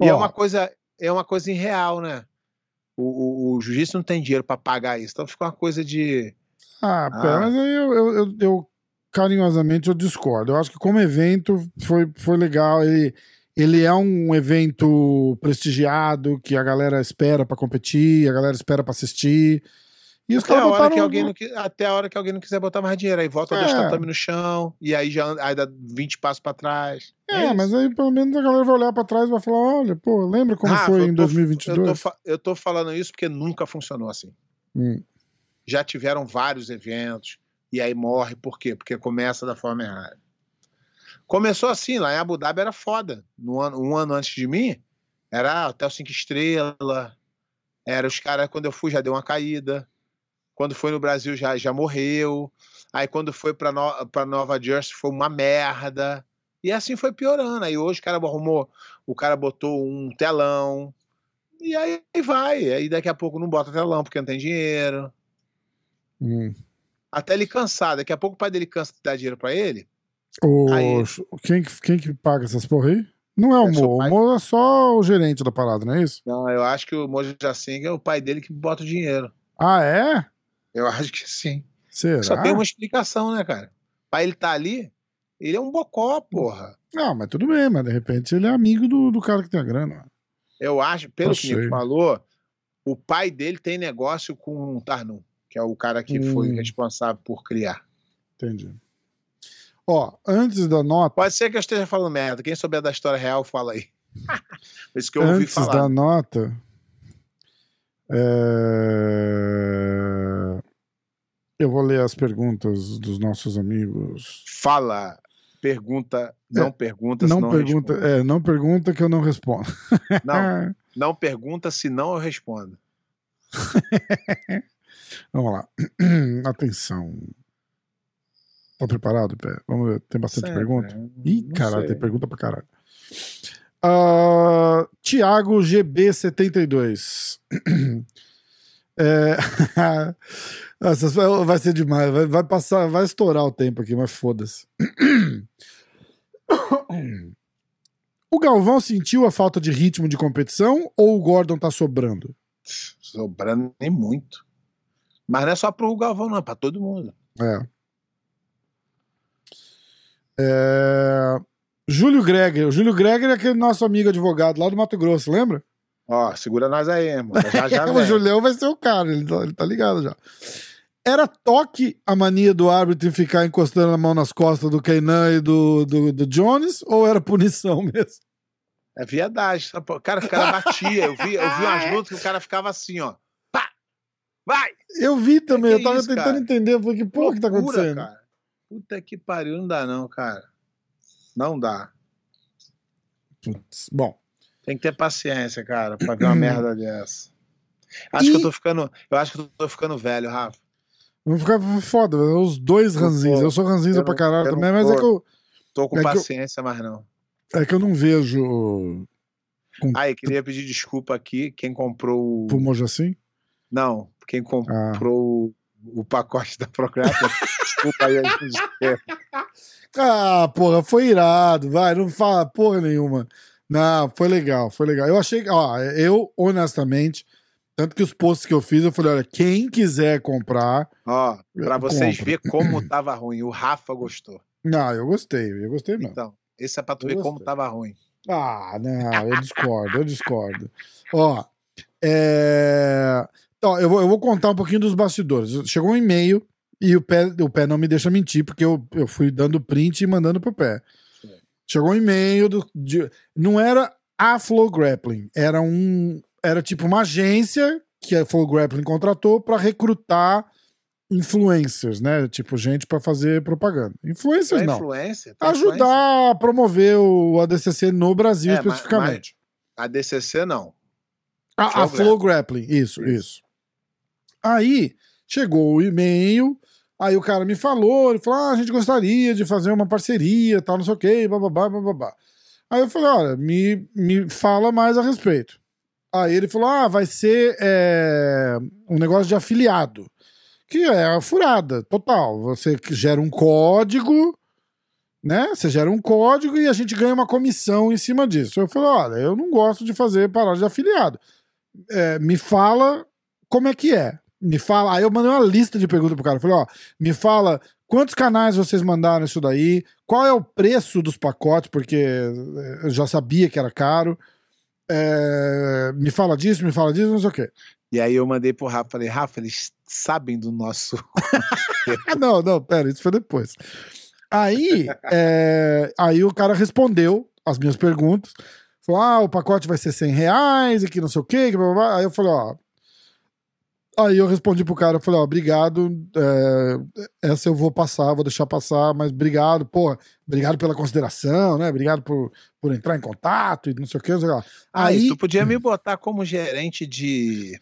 E é uma coisa, é uma coisa irreal, né? O, o, o jiu-jitsu não tem dinheiro pra pagar isso. Então fica uma coisa de. Ah, Ah. pera, mas aí eu, eu, eu- eu, carinhosamente eu discordo. Eu acho que como evento foi, foi legal. Ele, ele é um evento prestigiado que a galera espera pra competir, a galera espera pra assistir. E os Até a, hora que alguém não, qui- até a hora que alguém não quiser botar mais dinheiro. Aí volta dois É. tatame no chão. E aí já aí dá 20 passos pra trás. É, isso. mas aí pelo menos a galera vai olhar pra trás e vai falar: olha, pô, lembra como Rafa, foi em tô- 2022? Eu tô, eu tô falando isso porque nunca funcionou assim. Hum. Já tiveram vários eventos e aí morre. Por quê? Porque começa da forma errada. Começou assim, lá em Abu Dhabi era foda. No ano, um ano antes de mim, era Hotel Cinco Estrelas. Era os caras, quando eu fui, já deu uma caída. Quando foi no Brasil, já, já morreu. Aí quando foi pra, no, pra Nova Jersey, foi uma merda. E assim foi piorando. Aí hoje o cara arrumou, o cara botou um telão. E aí vai. Aí daqui a pouco não bota telão porque não tem dinheiro. Hum. Até ele cansar. Daqui a pouco o pai dele cansa de dar dinheiro pra ele. O, Aí- quem, que- quem que paga essas porra aí? Não é o É Mo. O. Mo é só o gerente da parada, não é isso? Não, eu acho que o Mojo Jacing é o pai dele que bota o dinheiro. Ah, é? Eu [LAUGHS] acho que sim. Será? Só tem uma explicação, né, cara? Pra ele estar ali, ele é um bocó, porra. Não, mas tudo bem, mas de repente ele é amigo do, do cara que tem a grana. Eu acho, pelo Eu que sei. falou, o pai dele tem negócio com o Tarnum, que é o cara que foi Hum. responsável por criar. Entendi. Ó, antes da nota. Pode ser que eu esteja falando merda. Quem souber da história real, fala aí. [LAUGHS] Isso que eu ouvi antes falar. da nota. é, Eu vou ler as perguntas dos nossos amigos. Fala, pergunta, não pergunta, se não não pergunta, é, não pergunta que eu não respondo. Não, [LAUGHS] não pergunta, se não eu respondo. [LAUGHS] Vamos lá. [CLEARS THROAT] Atenção. Tá preparado, Pé? Vamos ver. Tem bastante Sempre, pergunta? Ih, caralho, tem pergunta pra caralho. Ah, Tiago GB72. [CLEARS THROAT] É... [LAUGHS] Vai ser demais. Vai, vai passar, vai estourar o tempo aqui, mas foda-se. [COUGHS] O Galvão sentiu a falta de ritmo de competição ou o Gordon tá sobrando? Sobrando nem muito. Mas não é só pro Galvão, não, é pra todo mundo. É. É, Júlio Greger. O Júlio Greger é aquele nosso amigo advogado lá do Mato Grosso, lembra? Ó, segura nós aí, irmão. Já já [LAUGHS] o. Julião vai ser o cara, ele tá, ele tá ligado já. Era toque a mania do árbitro em ficar encostando a mão nas costas do Kainan e do, do, do Jones ou era punição [LAUGHS] mesmo? É viadagem. Cara, o cara batia. Eu vi, eu vi umas [LAUGHS] lutas que o cara ficava assim, ó. Pá! Vai! Eu vi também, eu tava isso, tentando cara? entender. Eu falei, que porra que tá acontecendo? Cara. Puta que pariu, não dá não, cara. Não dá. Putz, bom, Tem que ter paciência, cara, pra ver uma [CLEARS THROAT] merda dessa. Acho E- que eu tô ficando. Eu acho que eu tô ficando velho, Rafa. vamos ficar foda, os dois ranzinhos. Eu sou ranzinza pra não- caralho não também, mas é que, eu, Tô com É que eu- paciência, mas não. é que eu não vejo Aí, queria pedir desculpa aqui. Quem comprou o. pro Mojacim. Não, quem Ah. comprou o, o pacote da Procreator. desculpa aí, a gente. [LAUGHS] Ah, porra, foi irado, vai, não fala porra nenhuma. Não, foi legal, foi legal. Eu achei, ó, eu honestamente, tanto que os posts que eu fiz, eu falei, olha, quem quiser comprar, Ó, pra vocês Compra. verem como tava ruim. O Rafa gostou. não, eu gostei, eu gostei mesmo. Então, esse é pra tu Eu ver como gostei. tava ruim. Ah, não, eu discordo, eu discordo. Ó, é... Então, eu vou, eu vou contar um pouquinho dos bastidores. Chegou um e-mail e o pé, o pé não me deixa mentir, porque eu, eu fui dando print e mandando pro pé. Chegou um e-mail do, de- não era a Flow Grappling, era um era tipo uma agência que a Flow Grappling contratou para recrutar influencers, né? Tipo gente para fazer propaganda. Influencers Tem não. influência? Influência? Ajudar a promover o ADCC no Brasil É, mas- especificamente. A DCC não. A, a Flow Flow Grappling, isso, isso, Isso. Aí chegou o e-mail, aí o cara me falou, ele falou: ah, a gente gostaria de fazer uma parceria, tal, não sei o quê, bababá, bababá. Aí eu falei: olha, me, me fala mais a respeito. Aí ele falou: ah, vai ser é, um negócio de afiliado, que é a furada total. Você gera um código. Né? Você gera um código e a gente ganha uma comissão em cima disso. Eu falei: olha, eu não gosto de fazer parada de afiliado é, me fala como é que é. Me fala. Aí eu mandei uma lista de perguntas pro cara. Eu Falei, ó, me fala quantos canais vocês mandaram isso daí, qual é o preço dos pacotes, porque é, eu já sabia que era caro. É, me fala disso, me fala disso, não sei o quê. E aí eu mandei pro Rafa, falei, Rafa, eles sabem do nosso. [LAUGHS] Não, não, pera, isso foi depois. Aí, é, aí o cara respondeu as minhas perguntas. Falou: ah, o pacote vai ser 100 reais, e que não sei o quê. Que blá, blá, blá. Aí eu falei: ó. Aí eu respondi pro cara, eu falei, ó, obrigado, é, essa eu vou passar, vou deixar passar, mas obrigado, pô, obrigado pela consideração, né, obrigado por, por entrar em contato e não sei o que, não sei o que lá. Aí Aí, tu podia me botar como gerente de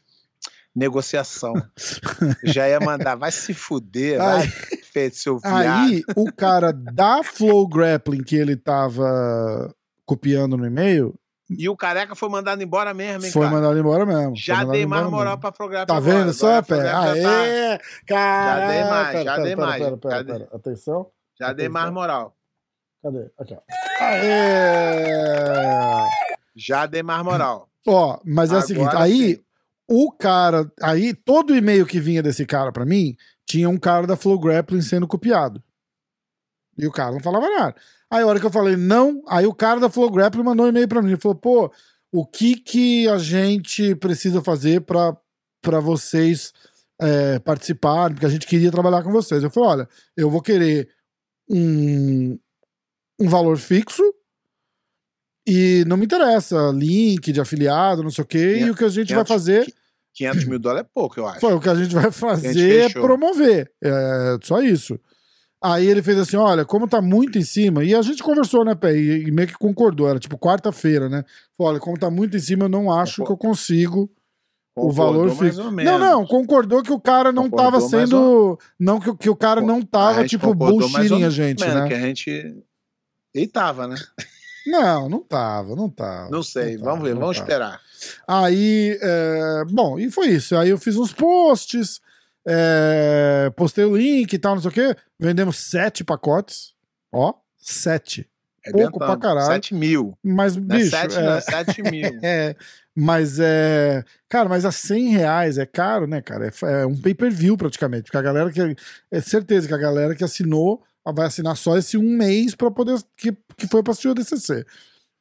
negociação. [LAUGHS] Já ia mandar, vai se fuder, Aí- vai, feito seu viado. Aí, o cara da Flow Grappling que ele tava copiando no e-mail E o careca foi mandado embora mesmo, hein, foi cara? mandado embora mesmo. Já dei mais moral mesmo. pra programa. Tá agora. vendo só, Agora pé? Aê! Caraca! Já dei mais, Pera, já pera, dei pera, mais, Pera, pera, pera. Atenção. Já dei mais moral. Cadê? Aqui, ó. Aê! Já dei mais moral. [CLEARS THROAT] Ó, mas é o seguinte, Agora aí sim. o cara, aí todo e-mail que vinha desse cara pra mim, tinha um cara da Flow Grappling sendo copiado. E o cara não falava nada. Aí a hora que eu falei não, aí o cara da Flow Grappling mandou um e-mail pra mim, ele falou: "Pô, o que que a gente precisa fazer pra para vocês é, participarem, porque a gente queria trabalhar com vocês". Eu falei: "Olha, eu vou querer um um valor fixo e não me interessa link de afiliado, não sei o quê, e o que a gente vai 500 fazer 500 mil dólares é pouco, eu acho. foi o que a gente vai fazer é fechou. promover. É só isso. Aí ele fez assim: olha, como tá muito em cima, e a gente conversou, né, Pé? E, e meio que concordou, era tipo quarta-feira, né? Falou, olha, como tá muito em cima, eu não acho que eu consigo o valor fixo. ou Não, não, concordou que o cara não Concordou tava sendo. Não, que, que o cara não tava, tipo, bullshitting ou a gente, menos, né? Que a gente. Ele tava, né? Não, não tava, não tava. Não sei, tava, vamos ver, não vamos tava. esperar. Aí, é, bom, e foi isso. Aí eu fiz uns posts, é, postei o link e tal, não sei o quê. Vendemos sete pacotes. Ó, sete. Pouco pra caralho. 7 mil. Mas, Não é bicho. 7, é, não, é 7 mil. [LAUGHS] é, mas é. Cara, mas a 100 reais é caro, né, cara? É, é um pay per view praticamente. Porque a galera que. É certeza que a galera que assinou vai assinar só esse um mês pra poder. Que, que foi pra assistir o DCC.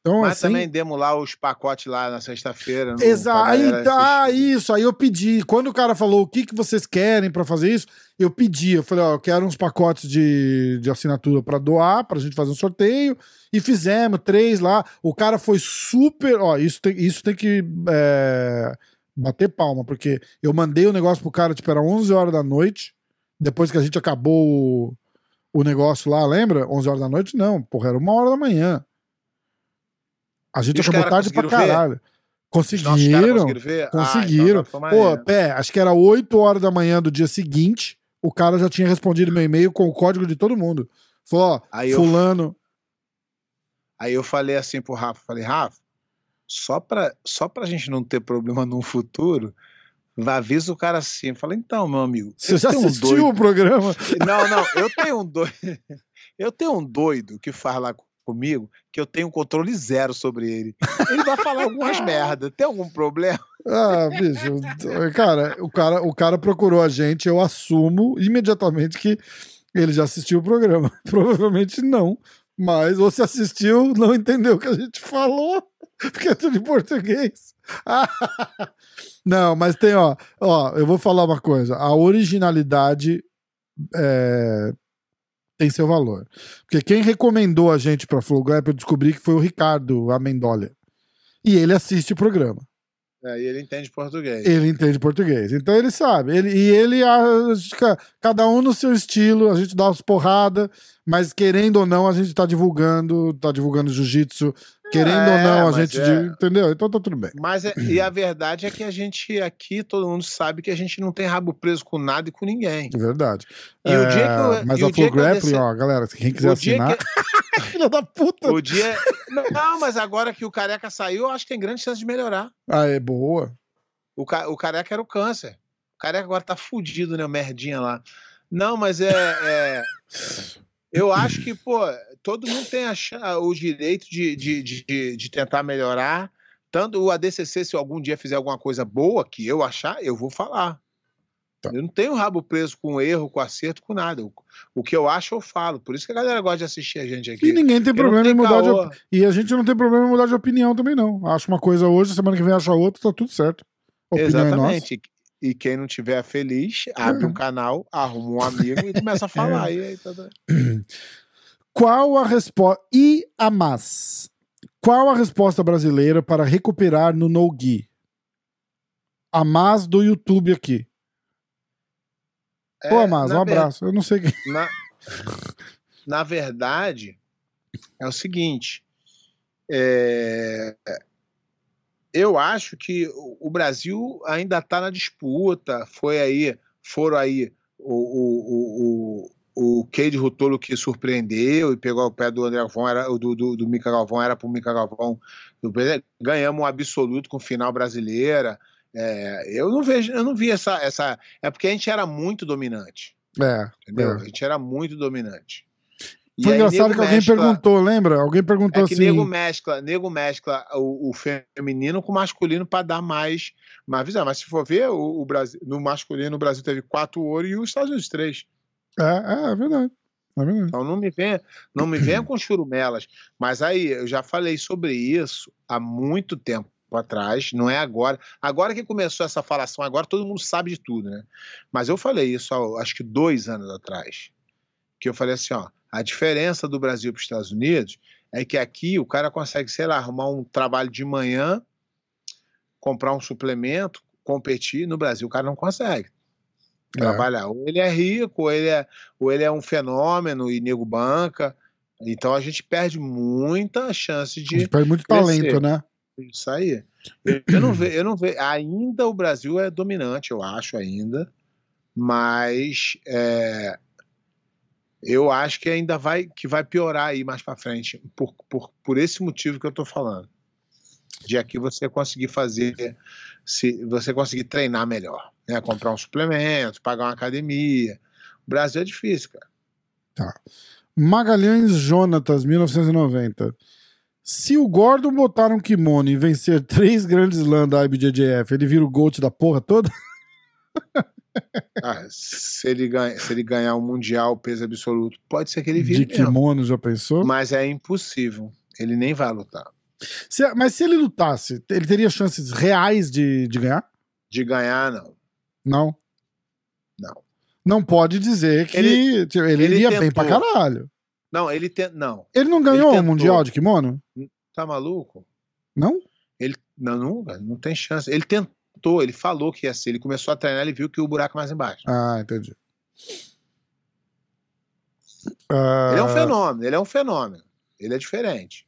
Então, Mas assim, também demos lá os pacotes lá na sexta-feira. Exato. Aí, tá, isso. Aí eu pedi. Quando o cara falou o que, que vocês querem pra fazer isso, eu pedi. Eu falei, ó, eu quero uns pacotes de, de assinatura pra doar, pra gente fazer um sorteio. E fizemos três lá. O cara foi super. Ó, isso tem, isso tem que é, bater palma, porque eu mandei o negócio pro cara, tipo, era 11 horas da noite. Depois que a gente acabou o, o negócio lá, lembra? 11 horas da noite? Não, porra, era uma hora da manhã. A gente E acabou tarde pra ver? caralho. Caras Conseguiram. conseguiram ver? Conseguiram. Ah, então tá Pô, pé, acho que era 8 horas da manhã do dia seguinte. O cara já tinha respondido meu e-mail com o código de todo mundo. Falou, ó, Aí eu- fulano. Aí eu falei assim pro Rafa, falei, Rafa, só pra, só pra gente não ter problema no futuro, avisa o cara assim. Falei, então, meu amigo, Você já assistiu doido- o programa? Não, não, eu tenho um doido. [LAUGHS] Eu tenho um doido que faz lá comigo que eu tenho controle zero sobre ele. Ele vai falar algumas [LAUGHS] merda. Tem algum problema? Ah, bicho. Cara, o cara, o cara procurou a gente, eu assumo imediatamente que ele já assistiu o programa. [LAUGHS] Provavelmente não. Mas ou se assistiu, não entendeu o que a gente falou, porque é tudo em português. [LAUGHS] Não, mas tem, ó, ó, eu vou falar uma coisa. A originalidade é, tem seu valor. Porque quem recomendou a gente pra Flow Gap, eu descobri que foi o Ricardo Amendolia. E ele assiste o programa. Aí ele entende português. Ele entende português. Então ele sabe. Ele, e ele, cada um no seu estilo, a gente dá umas porrada, mas querendo ou não, a gente tá divulgando, tá divulgando jiu-jitsu. Querendo ou É, não, a gente. é. Entendeu? Então tá tudo bem. Mas é- e a [CLEARS THROAT] verdade é que a gente aqui, todo mundo sabe que a gente não tem rabo preso com nada e com ninguém. É verdade. E o dia que eu- É, mas o a Flow que Grappling, descer- ó, galera, quem quiser assinar. [LAUGHS] Filha da puta! O dia. Não, mas agora que o careca saiu, eu acho que tem grande chance de melhorar. Ah, é boa. O, ca- o careca era o câncer. O careca agora tá fudido, né? Merdinha lá. Não, mas é. é- [SNIFFS] eu acho que, pô, todo mundo tem a o direito de, de, de, de tentar melhorar. Tanto o ADCC, se algum dia fizer alguma coisa boa que eu achar, eu vou falar. Tá. Eu não tenho rabo preso com erro, com acerto, com nada. O, que eu acho, eu falo. Por isso que a galera gosta de assistir a gente aqui. E ninguém tem Porque problema tem em mudar de caô. opinião. E a gente não tem problema em mudar de opinião também, não. Acha uma coisa hoje, semana que vem acha outra, tá tudo certo. É. Exatamente. E quem não tiver feliz, abre um [CLEARS THROAT] canal, arruma um amigo e começa a falar. E aí, tá... [CLEARS THROAT] Qual a resposta. E a mas? Qual a resposta brasileira para recuperar no No-Gi? A mas do YouTube aqui. Ô, É, Amas, na um ver- abraço. Eu não sei. quem- Na, [LAUGHS] na verdade, é o seguinte. é, eu acho que o o Brasil ainda está na disputa. Foi aí, foram aí o, o, o, o Cade Rutolo que surpreendeu e pegou o pé do André Galvão, era, do, do, do Mica Galvão, era para o Mica Galvão. do- Ganhamos um absoluto com final brasileira. É, eu não vejo, eu não vi essa, essa. É porque a gente era muito dominante. É. Entendeu? É. A gente era muito dominante. E Foi aí, engraçado que alguém mescla- perguntou, lembra? Alguém perguntou É que assim. nego mescla, nego mescla o, o feminino com o masculino para dar mais, mais visão. Mas se for ver, o, o Brasil, no masculino, o Brasil teve quatro ouro e os Estados Unidos três. É, é, é verdade. É verdade. Então não me venha, não me venha com churumelas. Mas aí, eu já falei sobre isso há muito tempo atrás, não é agora. Agora que começou essa falação, agora todo mundo sabe de tudo, né? Mas eu falei isso há, acho que dois anos atrás. Que eu falei assim, ó, a diferença do Brasil para os Estados Unidos é que aqui o cara consegue, sei lá, arrumar um trabalho de manhã, comprar um suplemento, competir. No Brasil o cara não consegue É. trabalhar. Ou ele é rico, ou ele é, ou ele é um fenômeno e nego banca. Então a gente perde muita chance A de gente perde muito crescer. talento, né? isso aí. Eu, eu não vejo, eu não vejo. Ainda o Brasil é dominante, eu acho ainda, mas é, Eu acho que ainda vai que vai piorar aí mais para frente, por, por, por esse motivo que eu tô falando. De aqui você conseguir fazer, se você conseguir treinar melhor, né? Comprar um suplemento, pagar uma academia. O Brasil é difícil, cara. Tá. Magalhães Jonatas, 1990. Se o Gordon botar um kimono e vencer três grandes lãs da IBJJF, ele vira o GOAT da porra toda? [LAUGHS] Ah, se, ele ganha, se ele ganhar o Mundial peso absoluto, pode ser que ele vire De mesmo. kimono, já pensou? Mas é impossível. Ele nem vai lutar. Se- mas se ele lutasse, ele teria chances reais de, de ganhar? De ganhar, não. Não. Não. Não pode dizer que Ele- tipo, ele, ele iria bem pra tentou. caralho. Não, ele tem. Não. Ele não ganhou o tentou. Mundial de kimono? Tá maluco? Não? Ele. Não, não, não tem chance. Ele tentou, ele falou que ia ser. Ele começou a treinar, ele viu que o buraco é mais embaixo. Ah, entendi. Ah, Ele é um fenômeno, ele é um fenômeno. Ele é diferente.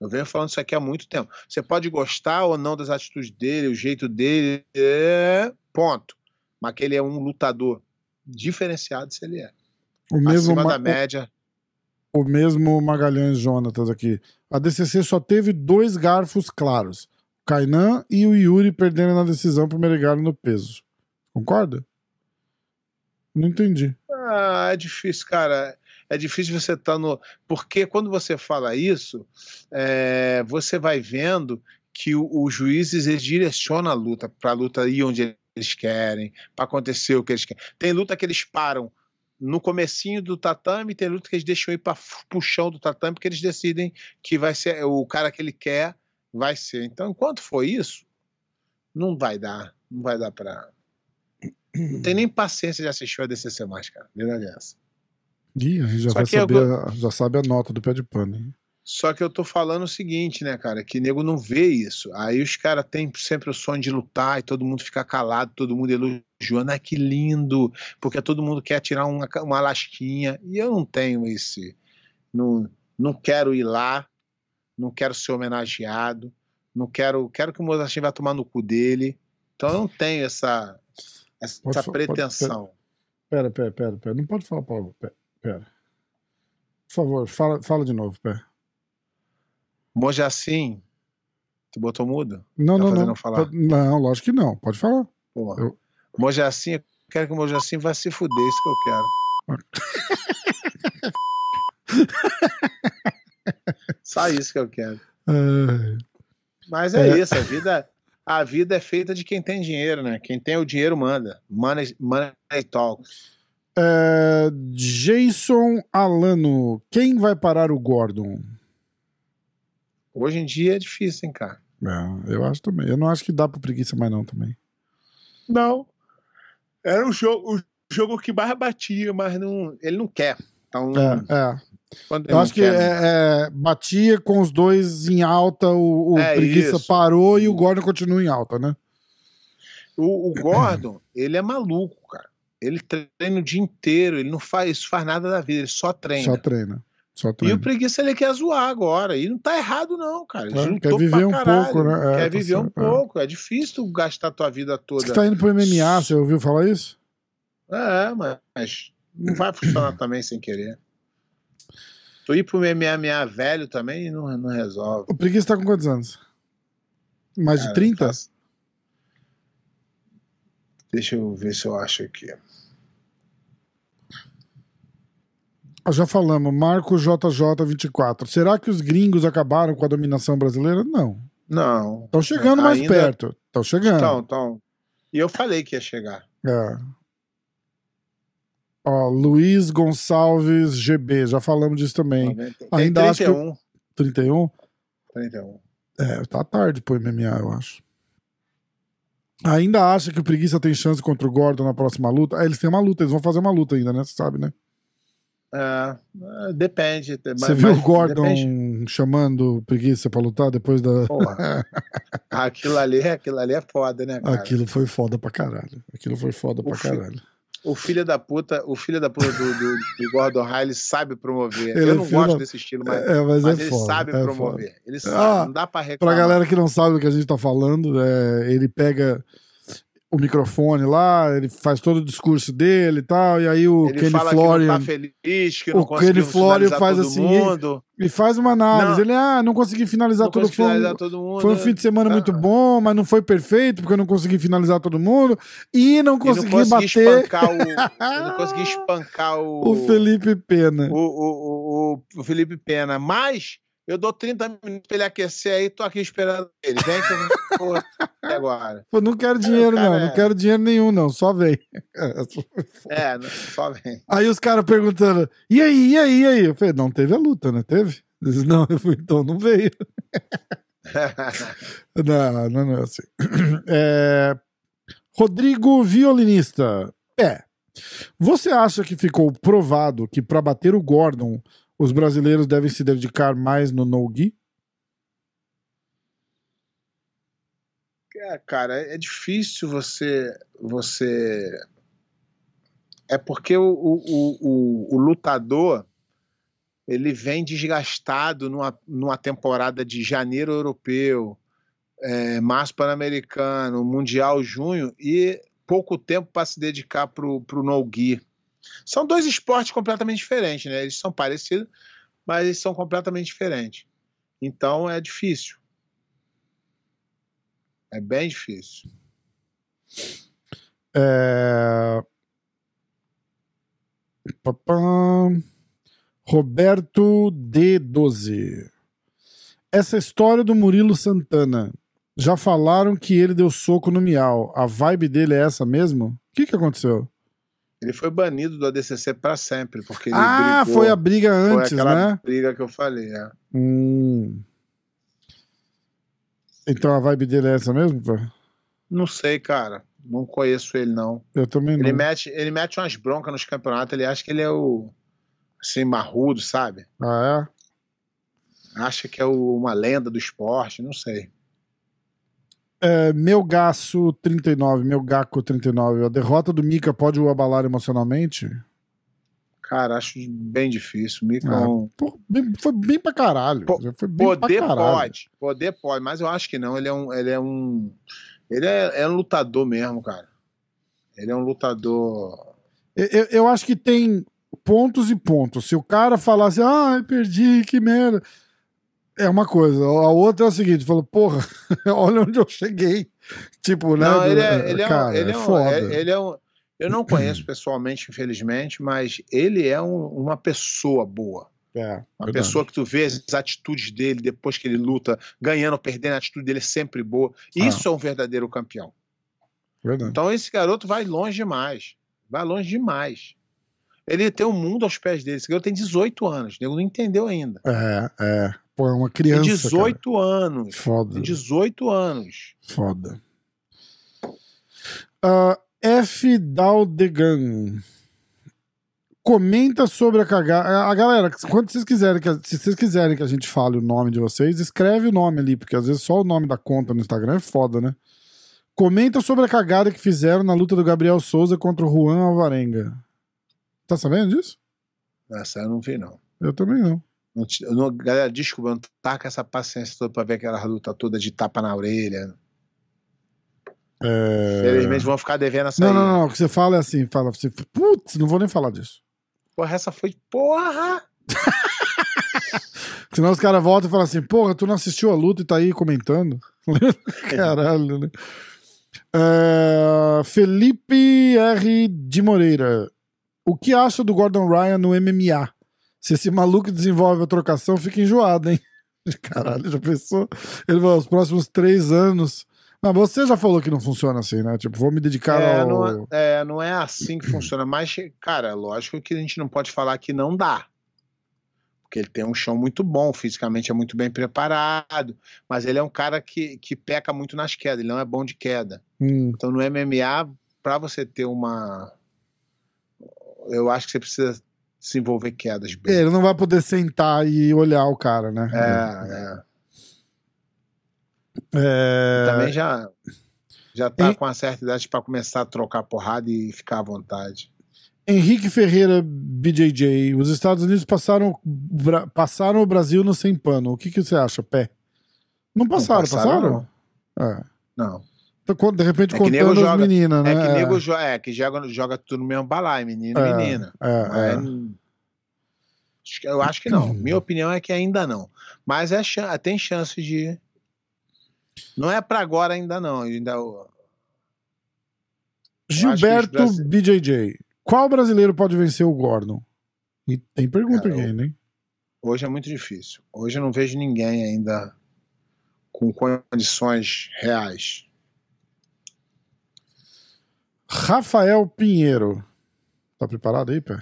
Eu venho falando isso aqui há muito tempo. Você pode gostar ou não das atitudes dele, o jeito dele, é... ponto. Mas que ele é um lutador diferenciado, se ele é. o mesmo, Acima Ma- da média. o, o mesmo Magalhães Jonatas aqui. A DCC só teve dois garfos claros. O Kainan e o Yuri perdendo na decisão pro Meregalho no peso. Concorda? Não entendi. Ah, é difícil, cara. É difícil você estar no. Porque quando você fala isso, é, você vai vendo que o- os juízes direcionam a luta para a luta ir onde eles querem, para acontecer o que eles querem. Tem luta que eles param no comecinho do tatame, tem luta que eles deixam ir para o chão do tatame porque eles decidem que vai ser o cara que ele quer vai ser. Então, enquanto for isso, não vai dar, não vai dar para [CLEARS THROAT] não tem nem paciência de assistir o ADCC mais, cara. Verdade é essa. Ih, a gente já, Só vai eu saber, a- já sabe a nota do pé de pano. hein? Só que eu tô falando o seguinte, né, cara, que nego não vê isso. Aí os caras têm sempre o sonho de lutar e todo mundo fica calado, todo mundo elogiando, ah, que lindo, porque todo mundo quer tirar uma, uma lasquinha. E eu não tenho esse. Não, não quero ir lá, não quero ser homenageado, não quero. Quero que o Mozartinho vá tomar no cu dele. Então eu não tenho essa, essa Pode fa- pode- pretensão. Pera, pera, pera, pera. Não pode falar, Paulo. Pera. pera. Por favor, fala, fala de novo, pera. Mojacim, tu botou mudo? Não, Tá não, não. falar? Não, lógico que não. Pode falar. Porra. Eu- Mojacim, eu quero que o Mojacim vá se fuder, isso que eu quero. [LAUGHS] Só isso que eu quero. É, Mas é, É. isso, a vida, a vida é feita de quem tem dinheiro, né? Quem tem o dinheiro manda. Money, money talks. é, Jason Alano. Quem vai parar o Gordon? Hoje em dia é difícil, hein, cara? É, eu acho também. Eu não acho que dá pra preguiça mais não também. Não. Era o jogo, o jogo que mais batia, mas não, ele não quer. Então, É, é. Eu acho que quer, é, é, batia com os dois em alta, o, o É preguiça isso. parou e o Gordon continua em alta, né? O, o Gordon, [CLEARS THROAT] ele é maluco, cara. Ele treina o dia inteiro, ele não faz, isso faz nada da vida, ele só treina. Só treina. E o preguiça ele quer zoar agora. E não tá errado, não, cara. É, quer viver um caralho. pouco, né? É, quer tá viver um certo, é. pouco. É difícil tu gastar tua vida toda. Você tá indo pro MMA, você ouviu falar isso? É, mas não vai funcionar também sem querer. Tu ir pro MMA velho também não, não resolve. O preguiça tá com quantos anos? Mais de Cara, 30? tá- Deixa eu ver se eu acho aqui. Ah, Já falamos, Marco JJ24. Será que os gringos acabaram com a dominação brasileira? Não. Não. Estão chegando mais Ainda- perto. Estão chegando. Então, então. E eu falei que ia chegar. É. Ó, Luiz Gonçalves GB, já falamos disso também. Tem Ainda acho que eu- 31. 31? 31. É, tá tarde pro MMA, eu acho. Ainda acha que o Preguiça tem chance contra o Gordon na próxima luta? Ah, eles têm uma luta, eles vão fazer uma luta ainda, né? Você sabe, né? É, é, depende. Você mas- viu o Gordon depende. chamando o Preguiça pra lutar depois da. Porra. [LAUGHS] aquilo, ali, aquilo ali é foda, né, cara? Aquilo foi foda pra caralho. Aquilo foi foda pra O fi- caralho. O filho da puta, o filho da puta do, do, do Gordon ele sabe promover. Ele é eu não filho gosto da- desse estilo, mas, É, mas, mas é ele foda. sabe é promover. foda. Ele sabe, Ah, não dá pra Pra reclamar. galera que não sabe do que a gente tá falando, é, ele pega o microfone lá, ele faz todo o discurso dele e tal, e aí o Ele Kenny fala Florian... que não tá feliz, que o Kenny Florian faz todo assim. Ele faz uma análise. Não. Ele, ah, não consegui finalizar Não Foi um, finalizar todo mundo. foi um fim de semana muito Ah. bom, mas não foi perfeito, porque eu não consegui finalizar todo mundo. E não E consegui, não consegui bater espancar o. eu não consegui [LAUGHS] espancar o. o Felipe Pena. o, o, o, o Felipe Pena. Mas eu dou 30 minutos pra ele aquecer aí, tô aqui esperando ele. Vem que eu vou [LAUGHS] agora. Pô, não quero dinheiro, cara não. é- Não quero dinheiro nenhum, não. Só vem. É, só vem. Aí os caras perguntando: e aí, e aí, e aí? Eu falei: não teve a luta, né? Teve? Eles, não, eu falei, então não veio. [LAUGHS] Não, não, não é assim. É, Rodrigo Violinista. É. Você acha que ficou provado que para bater o Gordon, os brasileiros devem se dedicar mais no no-gi? É, cara, é difícil você. você... É porque o, o, o, o- lutador ele vem desgastado numa, numa temporada de janeiro europeu, é, março pan-americano, mundial junho e pouco tempo para se dedicar para o no-gi. São dois esportes completamente diferentes, né? Eles são parecidos, mas eles são completamente diferentes. Então é difícil. É bem difícil. É... Roberto D12. Essa história do Murilo Santana. Já falaram que ele deu soco no Miau. A vibe dele é essa mesmo? O que, que aconteceu? Ele foi banido do ADCC para sempre, porque ele ah, brigou. foi a briga Foi antes, aquela né? briga que eu falei. é. Hum. Então a vibe dele é essa mesmo? pô? Não sei, cara. Não conheço ele, não. Eu também Ele não. mete, ele mete umas broncas nos campeonatos, ele acha que ele é o. Assim, marrudo, sabe? Ah, Acha que é o- uma lenda do esporte, não sei. É? é meu gaço 39, meu gaco 39. A derrota do Mika pode o abalar emocionalmente? Cara, acho bem difícil. Mico é Ah, um- Pô, bem- foi bem pra caralho. Foi bem Poder pra caralho. pode, poder pode, mas eu acho que não. Ele é um. Ele é um. Ele é, é um lutador mesmo, cara. Ele é um lutador. Eu, eu- eu acho que tem pontos e pontos. Se o cara falar assim, ah, perdi, que merda. É uma coisa. A outra é o seguinte: falou, porra, [LAUGHS] olha onde eu cheguei. Tipo, né? Não, ele é, do- ele é, um- cara, ele é é, um- foda. é- ele é um. Eu não conheço pessoalmente, infelizmente, mas ele é um- uma pessoa boa. É, Uma verdade. pessoa que tu vê as atitudes dele depois que ele luta, ganhando ou perdendo, a atitude dele é sempre boa. Ah. Isso é um verdadeiro campeão. Verdade. Então esse garoto vai longe demais. Vai longe demais. Ele tem o mundo aos pés dele. Esse garoto tem 18 anos. O nego não entendeu ainda. É, é. Pô, é uma Tem criança. 18 Cara. anos. Foda. Tem 18 anos. Foda. Ah, F. Daldegan. Comenta sobre a cagada. A galera, quando vocês quiserem, que a- se vocês quiserem que a gente fale o nome de vocês, escreve o nome ali, porque às vezes só o nome da conta no Instagram é foda, né? Comenta sobre a cagada que fizeram na luta do Gabriel Souza contra o Juan Alvarenga. Tá sabendo disso? Essa eu não vi, não. Eu também não. Não não- galera, desculpa, não tá com essa paciência toda pra ver aquela luta toda de tapa na orelha. É... Infelizmente vão ficar devendo essa Não, aí. não, não. O que você fala é assim: fala assim, putz, não vou nem falar disso. Porra, essa foi. Porra! [LAUGHS] Senão os caras voltam e falam assim: porra, tu não assistiu a luta e tá aí comentando. [LAUGHS] Caralho, né? É, Felipe R. de Moreira. O que acha do Gordon Ryan no MMA? Se esse maluco desenvolve a trocação, fica enjoado, hein? [LAUGHS] Caralho, já pensou? Ele vai os próximos três anos. Mas você já falou que não funciona assim, né? Tipo, vou me dedicar É ao. não, é- é, não é assim que funciona. Mas, cara, lógico que a gente não pode falar que não dá. Porque ele tem um chão muito bom, fisicamente é muito bem preparado. Mas ele é um cara que, que peca muito nas quedas, ele não é bom de queda. Hum, Então no MMA, para você ter uma. Eu acho que você precisa desenvolver quedas bem. É, ele não vai poder sentar e olhar o cara, né? É, é. É, Também já, já tá com uma certa idade para começar a trocar porrada e ficar à vontade. Henrique Ferreira BJJ. Os Estados Unidos passaram, passaram o Brasil no sem pano. O que, que você acha, Pé? Não passaram, passaram, passaram? É. Não. Con- De repente É contando as joga- meninas, né? É que nego jo- é, que joga, joga tudo no mesmo balaio, menino É, e menina. é, Mas, é. que- Eu acho que não. Minha opinião é que ainda não. Mas é tem chance de. Não é pra agora ainda não. Ainda... Gilberto BJJ. Qual brasileiro pode vencer o Gordon? E tem pergunta Cara, aqui hein? Hoje é muito difícil. Hoje eu não vejo ninguém ainda com condições reais. Rafael Pinheiro. Tá preparado aí, pé?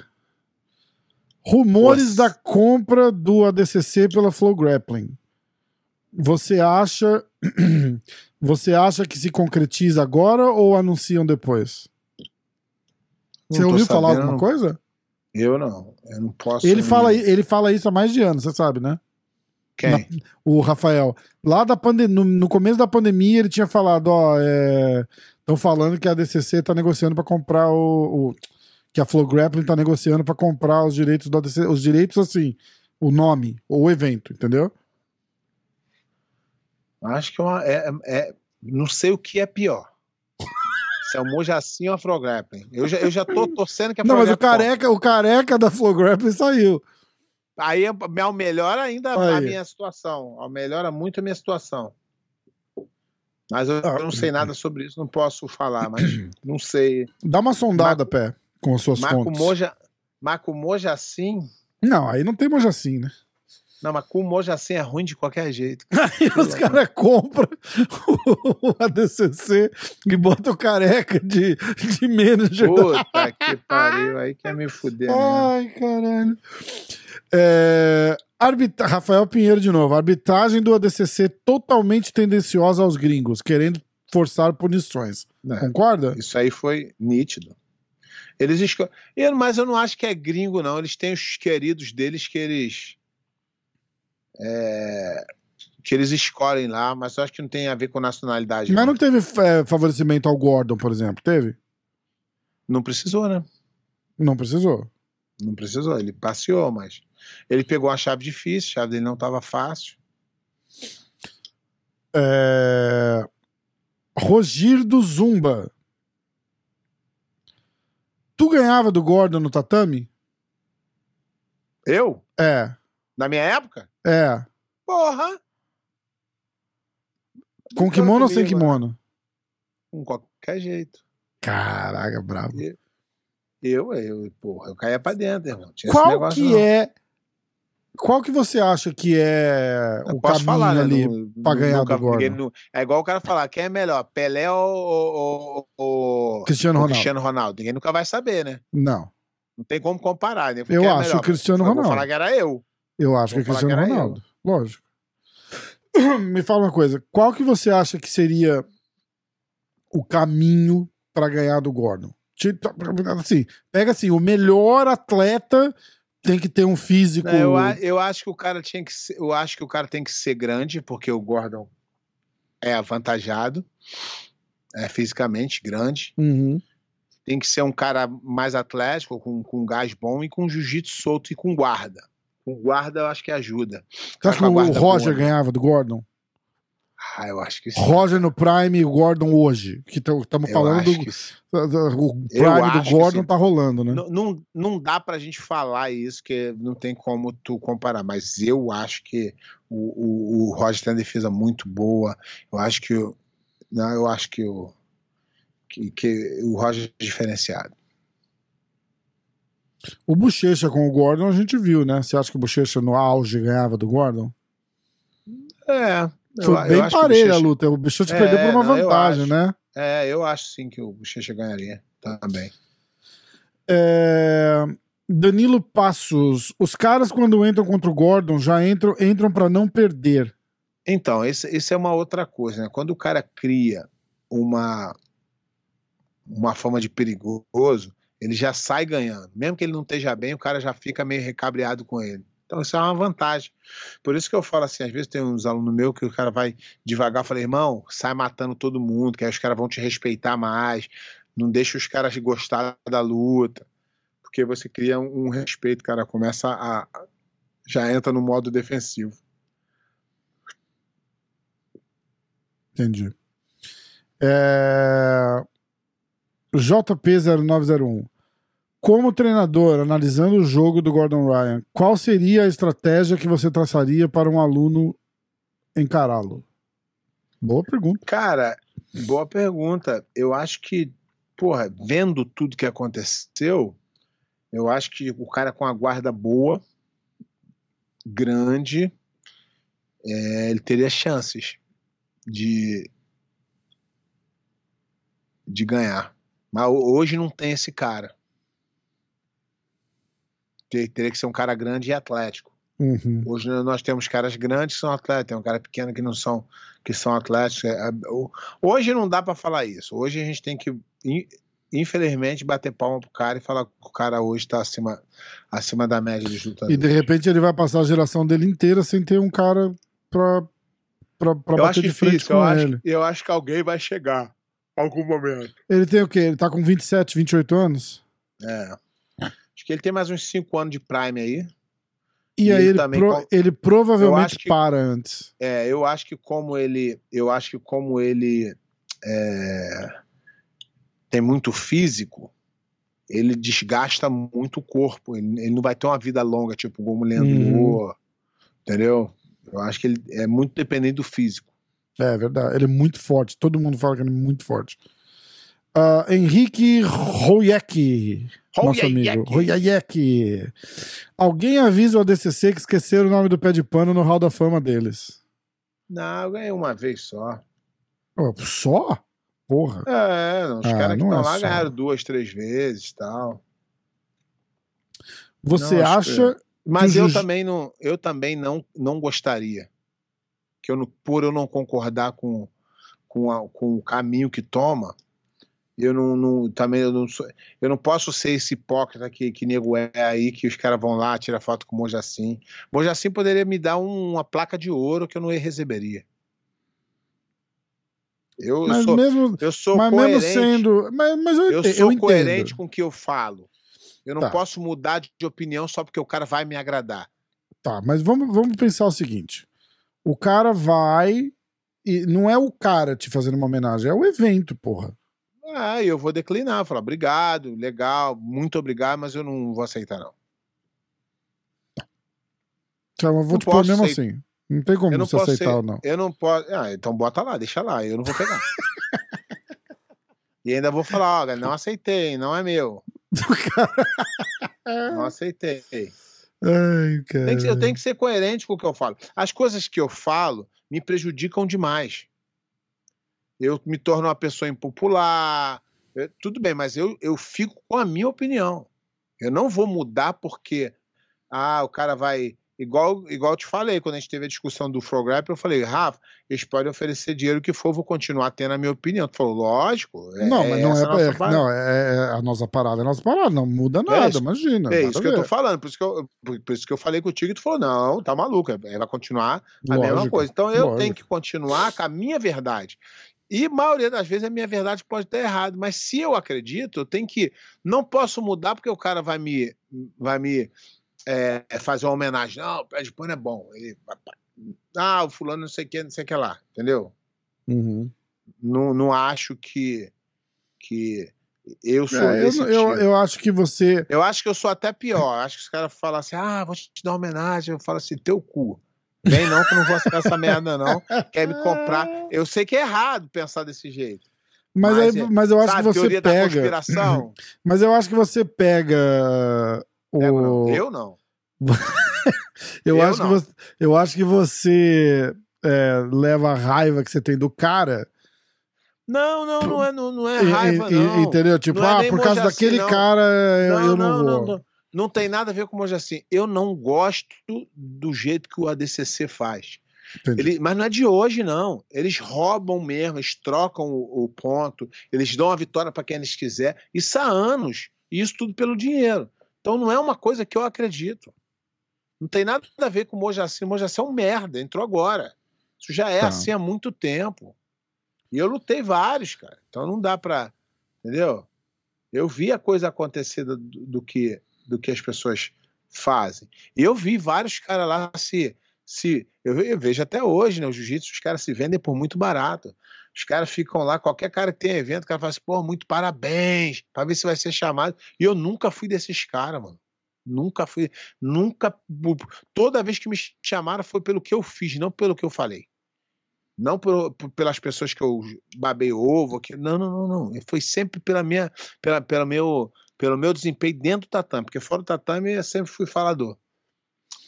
Rumores Nossa. da compra do ADCC pela Flow Grappling. Você acha [CLEARS THROAT] você acha que se concretiza agora ou anunciam depois? Não Você ouviu falar sabendo, alguma coisa? Eu não. Eu não posso. Ele fala, ele fala isso há mais de anos, você sabe, né? Quem? O Rafael. Lá da pande no, no começo da pandemia, ele tinha falado, ó, estão falando que a DCC tá negociando para comprar o, o- que a Flow Grappling tá negociando para comprar os direitos do ADCC, os direitos assim, o nome, ou o evento, entendeu? Acho que é, uma, é, é- Não sei o que é pior. Se é o Mojacin ou a Frograppling. Eu já, eu já tô torcendo que a Não, mas o careca, o careca da Flow Grappling saiu. Aí é- é- melhora ainda a Aí. minha situação. Melhora muito a minha situação. Mas eu, Ah, não sei nada sobre isso, não posso falar, mas [CLEARS THROAT] não sei. Dá uma sondada, pé, com as suas Mas com fontes. Moja, mas com Mojacin. Não, aí não tem Mojacin, né? Não, mas com o Mojacin é ruim de qualquer jeito. [LAUGHS] Aí os caras compram [LAUGHS] o ADCC e botam o careca de, de manager Puta que [LAUGHS] pariu, aí quer me fuder. né? Ai, caralho. É, arbitra- Rafael Pinheiro de novo. Arbitragem do ADCC totalmente tendenciosa aos gringos, querendo forçar punições. É, Concorda? Isso aí foi nítido. Eles esco... eu, mas eu não acho que é gringo, não. Eles têm os queridos deles que eles. é, que eles escolhem lá, mas eu acho que não tem a ver com nacionalidade. Mas não. não teve é, favorecimento ao Gordon, por exemplo? Teve? Não precisou, né? Não precisou. Não precisou. Ele passeou, mas ele pegou uma chave difícil, a chave dele não estava fácil. É... Rogir do Zumba. Tu ganhava do Gordon no tatame? Eu? É, Na minha época? é. Porra! Com kimono ou sem kimono? Com qualquer jeito. Caraca, bravo. Eu, eu, porra, eu caía pra dentro, irmão. Tinha Qual negócio, que não. é. Qual que você acha que é Eu o caminho falar, né? ali? Pra ganhar do Gordon? É igual o cara falar, quem é melhor, Pelé ou, ou, ou- Cristiano Ronaldo? Cristiano Ronaldo? Ninguém nunca vai saber, né? Não. Não tem como comparar, né? Eu Quem é acho melhor? o Cristiano Eu Ronaldo. Vou falar que era eu. Eu acho que é Vou falar Cristiano que Ronaldo. Lógico. [CLEARS THROAT] Me fala uma coisa. Qual que você acha que seria o caminho pra ganhar do Gordon? Assim, pega assim, o melhor atleta tem que ter um físico. Não, eu, a- eu acho que o cara tinha que ser, eu acho que o cara tem que ser grande, porque o Gordon é avantajado, é fisicamente grande. Uhum. Tem que ser um cara mais atlético, com, com gás bom e com jiu-jitsu solto e com guarda. Com guarda eu acho que ajuda. Você acha que o Roger boa, né? ganhava do Gordon? Ah, eu acho que sim. Roger no Prime e o Gordon hoje. Que estamos falando do. O Prime do Gordon tá rolando, né? Não, não, não dá pra gente falar isso, que não tem como tu comparar, mas eu acho que o, o, o Roger tem uma defesa muito boa. Eu acho que o, não, eu acho que o que, que o Roger é diferenciado. O Bochecha com o Gordon a gente viu, né? Você acha que o Bochecha no auge ganhava do Gordon? É, Foi eu bem o parelha a luta. O Bochecha É, perdeu por uma não, eu vantagem, né? É, eu acho sim que o Bochecha ganharia também. É, Danilo Passos. Os caras, quando entram contra o Gordon, já entram, entram para não perder. Então, isso, isso é uma outra coisa, né? Quando o cara cria uma, uma fama de perigoso, ele já sai ganhando. Mesmo que ele não esteja bem, o cara já fica meio recabreado com ele. Então, isso é uma vantagem. Por isso que eu falo assim, às vezes tem uns alunos meus que o cara vai devagar, falei, irmão, sai matando todo mundo, que aí os caras vão te respeitar mais, não deixa os caras gostar da luta, porque você cria um, um respeito, cara começa a. já entra no modo defensivo. Entendi. É... JP0901. Como treinador, analisando o jogo do Gordon Ryan, qual seria a estratégia que você traçaria para um aluno encará-lo? Boa pergunta. Cara, boa pergunta. Eu acho que, porra, vendo tudo que aconteceu, eu acho que o cara com a guarda boa, grande, é, ele teria chances de, de ganhar. Mas hoje não tem esse cara. Teria que ser um cara grande e atlético. Uhum. Hoje nós temos caras grandes que são atletas, tem um cara pequeno que não são, que são atléticos. É, hoje não dá para falar isso. Hoje a gente tem que, infelizmente, bater palma pro cara e falar que o cara hoje está acima, acima da média de lutadores. E de repente ele vai passar a geração dele inteira sem ter um cara pra eu bater acho de frente difícil, com eu ele. acho, eu acho que alguém vai chegar algum momento. Ele tem o quê? Ele tá com 27, 28 anos? É. Acho que ele tem mais uns 5 anos de prime aí. E, E aí ele também pro- ele provavelmente que- para antes. É, eu acho que como ele, eu acho que como ele é, tem muito físico, ele desgasta muito o corpo. Ele, ele não vai ter uma vida longa, tipo como o Leandro Uhum. Entendeu? Eu acho que ele é muito dependente do físico. É verdade. Ele é muito forte. Todo mundo fala que ele é muito forte. Ah, Henrique Royek. Nosso amigo. Royek. Alguém avisa o ADCC que esqueceram o nome do pé de pano no Hall da Fama deles. Não, eu ganhei uma vez só. Ó, Só? Porra. É, os Ah, caras que não estão é lá só. ganharam duas, três vezes e tal. Você Não, acha. Mas Que eu justi- também não, eu também não, não gostaria. Que eu não, por eu não concordar com, com, a- com o caminho que toma, eu não, não- também eu não sou, eu não posso ser esse hipócrita que, que nego é aí, que os caras vão lá, tirar foto com o Mojacin. Mojacin poderia me dar um- uma placa de ouro que eu não receberia. Eu, Mas sou, mesmo, eu sou mas mesmo coerente. sendo. Mas, mas eu, Eu sou eu coerente entendo. com o que eu falo. Eu não Tá. posso mudar de de opinião só porque o cara vai me agradar. Tá, mas vamos, vamos pensar o seguinte: o cara vai. E não é o cara te fazendo uma homenagem, é o evento, porra. Ah, eu vou declinar, falar obrigado, legal, muito obrigado, mas eu não vou aceitar, não. Então, eu vou Não te pôr mesmo aceitar. assim. Não tem como Eu não você aceitar ser- ou não. Eu não posso. Ah, então bota lá, deixa lá, eu não vou pegar. [LAUGHS] e ainda vou falar, olha, não aceitei, não é meu. [LAUGHS] Não aceitei. Ai, cara. Eu tenho que ser coerente com o que eu falo. As coisas que eu falo me prejudicam demais. Eu me torno uma pessoa impopular. eu- tudo bem, mas eu, eu fico com a minha opinião. Eu não vou mudar porque ah, o cara vai. Igual, igual eu te falei, quando a gente teve a discussão do Frograp, eu falei, Rafa, eles podem oferecer dinheiro que for, vou continuar tendo a minha opinião. Tu falou, lógico. é- Não, mas não é, a nossa é- parada. não, é, é a nossa parada, é a nossa parada, não muda nada, isso- imagina. É isso que eu tô ver. falando, por isso que eu, por, isso que eu falei contigo e tu falou, não, tá maluco, é- vai continuar a Lógico, mesma coisa. Então eu lógico. tenho que continuar com a minha verdade. E maioria das vezes a minha verdade pode estar errada, mas se eu acredito, eu tenho que. Não posso mudar porque o cara vai me, vai me é, fazer uma homenagem. Não, o pé de pano é bom. Ele, ah, o fulano não sei o que, não sei o que lá, entendeu? Uhum. Não, não acho que, que eu sou É, eu, desse eu, tipo. eu acho que você. Eu acho que eu sou até pior. Acho que os caras falam assim: ah, vou te dar uma homenagem. Eu falo assim: teu cu. Vem não, que eu não vou aceitar essa merda, não. Quer me comprar. [LAUGHS] Eu sei que é errado pensar desse jeito. Mas, Mas aí- é- mas eu acho Sabe, que você pega. conspiração? [CLEARS THROAT] Mas eu acho que você pega. O... Pego, não. Eu não. [LAUGHS] Eu, Eu acho que não. você, eu acho que você é, leva a raiva que você tem do cara. Não, não, não é, não, não é e- raiva, e- não. entendeu? Tipo, Não é ah, por causa Mojaci, daquele não. cara eu, não, eu não, não, vou. Não, tem nada a ver com o assim. Eu não gosto do jeito que o ADCC faz. Ele, mas não é de hoje, não. Eles roubam mesmo, eles trocam o, o ponto, eles dão a vitória para quem eles quiser. Isso há anos. E isso tudo pelo dinheiro. Então não é uma coisa que eu acredito. Não tem nada a ver com o Mojaci. O Mojaci é um merda, entrou agora. Isso já é Tá. assim há muito tempo. E eu lutei vários, cara. Então não dá pra. Entendeu? Eu vi a coisa acontecer do, do que, do que as pessoas fazem. Eu vi vários caras lá se, se eu, eu vejo até hoje, né? O jiu-jitsu, os caras se vendem por muito barato. Os caras ficam lá, qualquer cara que tem evento, o cara fala assim, pô, muito parabéns, pra ver se vai ser chamado. E eu nunca fui desses caras, mano. Nunca fui, nunca. Toda vez que me chamaram foi pelo que eu fiz, não pelo que eu falei. Não por, por- pelas pessoas que eu babei ovo. Que, não, não, não, não. Foi sempre pela minha, pela, pela meu, pelo meu desempenho dentro do tatame, porque fora do tatame eu sempre fui falador.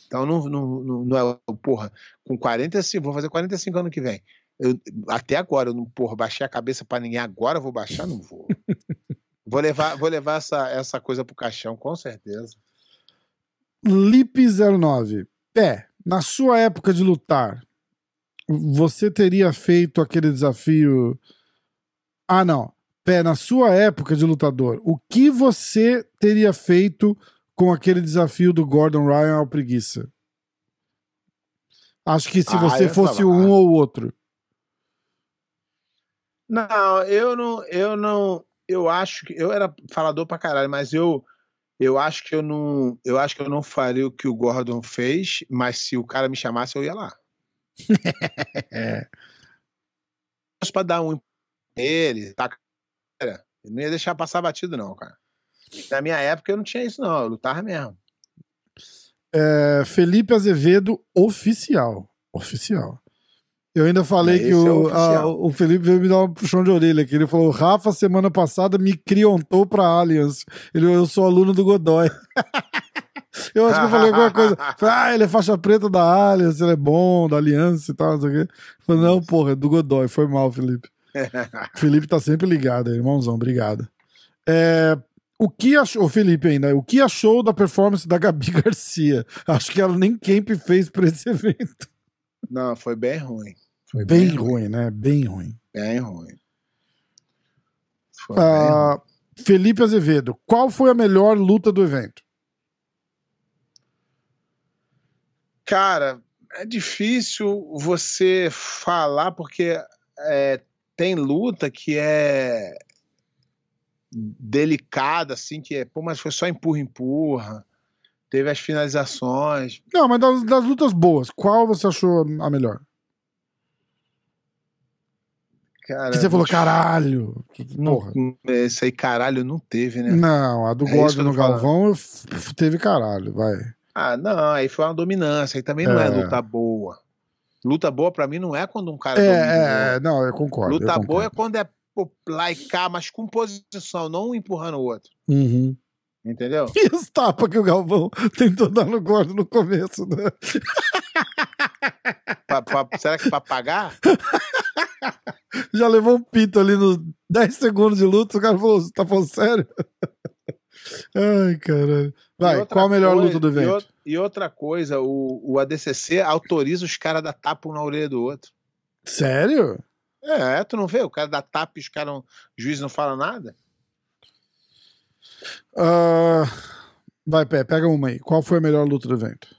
Então não, não, não, é, porra, com 45, vou fazer 45 anos que vem. Eu, até agora, eu não, porra, baixei a cabeça pra ninguém, agora eu vou baixar, não vou. [LAUGHS] vou levar, vou levar essa, essa coisa pro caixão, com certeza. Lip09. Pé, na sua época de lutar, você teria feito aquele desafio. Ah, não. Pé, na sua época de lutador, o que você teria feito com aquele desafio do Gordon Ryan ao preguiça? Acho que se Ah, você ia fosse falar. um ou o outro. Não, eu não, eu não, eu acho que eu era falador pra caralho, mas eu eu acho que eu não, eu acho que eu não faria o que o Gordon fez, mas se o cara me chamasse eu ia lá. [LAUGHS] É. Para dar um ele, tá eu não ia deixar passar batido não, cara. Na minha época eu não tinha isso não, eu lutava mesmo. É, Felipe Azevedo, oficial. Oficial. Eu ainda falei É, que esse é o, o a- o Felipe veio me dar um puxão de orelha aqui. Ele falou: Rafa, semana passada, me criontou pra Allianz. Ele, eu sou aluno do Godoy. [LAUGHS] eu acho que eu falei alguma coisa. [LAUGHS] Falei, ah, ele é faixa preta da Allianz, ele é bom, da Aliança e tal, não sei o quê. Eu Falei, não, porra, é do Godoy. Foi mal, Felipe. O [LAUGHS] Felipe tá sempre ligado aí, irmãozão, obrigado. É, o que achou, Felipe ainda, o que achou da performance da Gabi [LAUGHS] Garcia? Acho que ela nem camp fez pra esse [LAUGHS] evento. Não, foi bem ruim. Foi Bem ruim, né? Bem ruim. Bem ruim. Foi bem Ah, Felipe Azevedo, qual foi a melhor luta do evento? Cara, é difícil você falar porque é, tem luta que é delicada, assim, que é, pô, mas foi só empurra, empurra. Teve as finalizações. Não, mas das, das lutas boas, qual você achou a melhor? Cara, Que você falou, caralho. Que, porra. esse aí, caralho, não teve, né? Não, a do É Gordon no. Galvão teve caralho, vai. Ah, não, aí foi uma dominância. Aí também não é, É. luta boa. Luta boa pra mim não é quando um cara É, é, é, não, eu concordo. eu Luta boa é concordo. quando é lá e cá, mas com posição, não um empurrando o outro. Uhum. Entendeu? E os tapas que o Galvão tentou dar no Gordon no começo, né? Pra- pra- será que pra pagar? [LAUGHS] Já levou um pito ali nos 10 segundos de luta, o cara falou, tá falando sério? Ai, caralho. Vai, qual a melhor coisa- luta do evento? E, outra coisa, o, o ADCC autoriza os caras dar tapa um na orelha do outro. Sério? É, tu não vê? O cara dá tapa e os caras, o juiz não fala nada? Ah, vai, Pé, pega uma aí. Qual foi a melhor luta do evento?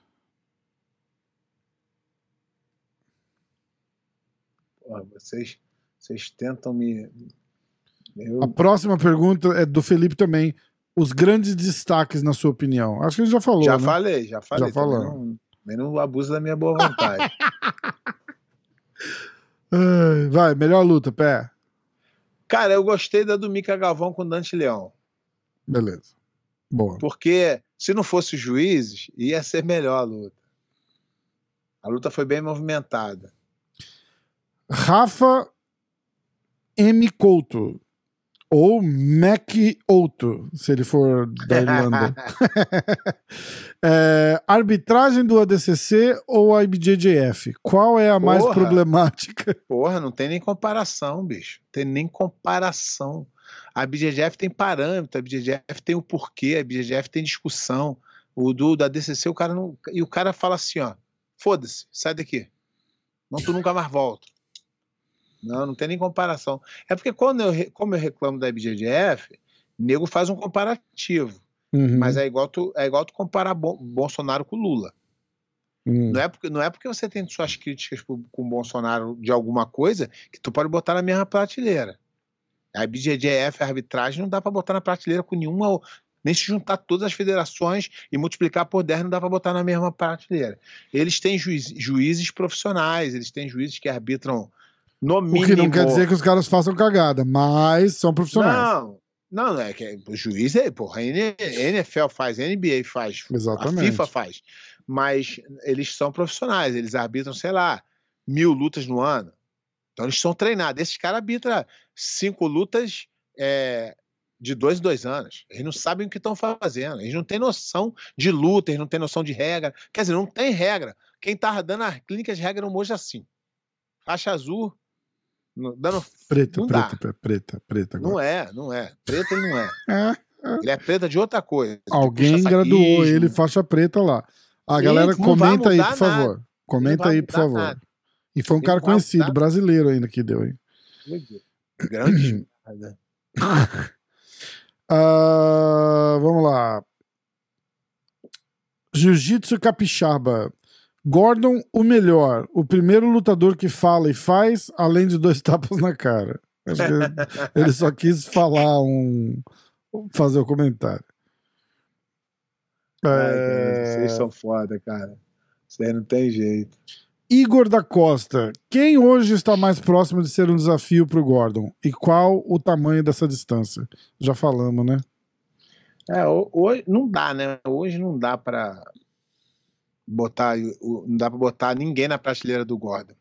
Vocês, vocês tentam me. Eu, A próxima pergunta é do Felipe também. Os grandes destaques, na sua opinião. Acho que a gente já falou, já né? falei, já falei. Já falou. Também não, abusa da minha boa vontade. [LAUGHS] Ai, vai, melhor luta, Pé. cara, eu gostei da do Mica Galvão com o Dante Leão. Beleza. Boa. Porque se não fosse os juízes, ia ser melhor a luta. A luta foi bem movimentada. Rafa M. Couto. Ou Mac Outo, se ele for da Irlanda. [LAUGHS] [LAUGHS] É, arbitragem do ADCC ou a IBJJF? Qual é a mais Porra. problemática? [LAUGHS] Porra, não tem nem comparação, bicho. Tem nem comparação. A BGF tem parâmetro, a BGF tem o porquê, a BGF tem discussão. O do da DCC, o cara não. E o cara fala assim, ó. Foda-se, sai daqui. Não, tu nunca mais volta. Não, não tem nem comparação. É porque quando eu, como eu reclamo da IBGF, nego faz um comparativo. Uhum, Mas é igual tu, é igual tu comparar Bo- Bolsonaro com Lula. uhum. Não é porque, não é porque você tem suas críticas pro- com Bolsonaro de alguma coisa que tu pode botar na mesma prateleira. A BGF, a arbitragem, não dá pra botar na prateleira com nenhuma. Nem se juntar todas as federações e multiplicar por 10 não dá para botar na mesma prateleira. Eles têm juiz, juízes profissionais, eles têm juízes que arbitram no mínimo. O que não quer dizer que os caras façam cagada, mas são profissionais. Não, não, é que o juiz é, porra, a NFL faz, a NBA faz, Exatamente. a FIFA faz. Mas eles são profissionais, eles arbitram, sei lá, mil lutas no ano. Então eles são treinados. Esses caras arbitram cinco lutas é, de dois em dois anos. Eles não sabem o que estão fazendo. Eles não têm noção de luta, eles não têm noção de regra. Quer dizer, não tem regra. Quem tá dando as clínicas de regra no Mojo é assim. Faixa azul, dando. Preta, não preta, dá. preta, preta, preta. Não Agora. é, não é. Preta ele não é. É, Ele é preta de outra coisa. alguém graduou ele faixa preta lá. A Sim, galera comenta aí, por favor. Não Comenta aí, por favor. nada. E foi um cara conhecido, brasileiro ainda que deu, hein? Grande. [COUGHS] Ah, vamos lá. Jiu-Jitsu Capixaba. Gordon, o melhor. O primeiro lutador que fala e faz, além de dois [LAUGHS] tapas na cara. [LAUGHS] Ele- só quis falar um. fazer o comentário. Ai, É, Vocês são foda, cara. Vocês não tem jeito. Igor da Costa. Quem hoje está mais próximo de ser um desafio para o Gordon? E qual o tamanho dessa distância? Já falamos, né? É, ho- hoje não dá, né? Hoje não dá pra botar, não dá para botar ninguém na prateleira do Gordon.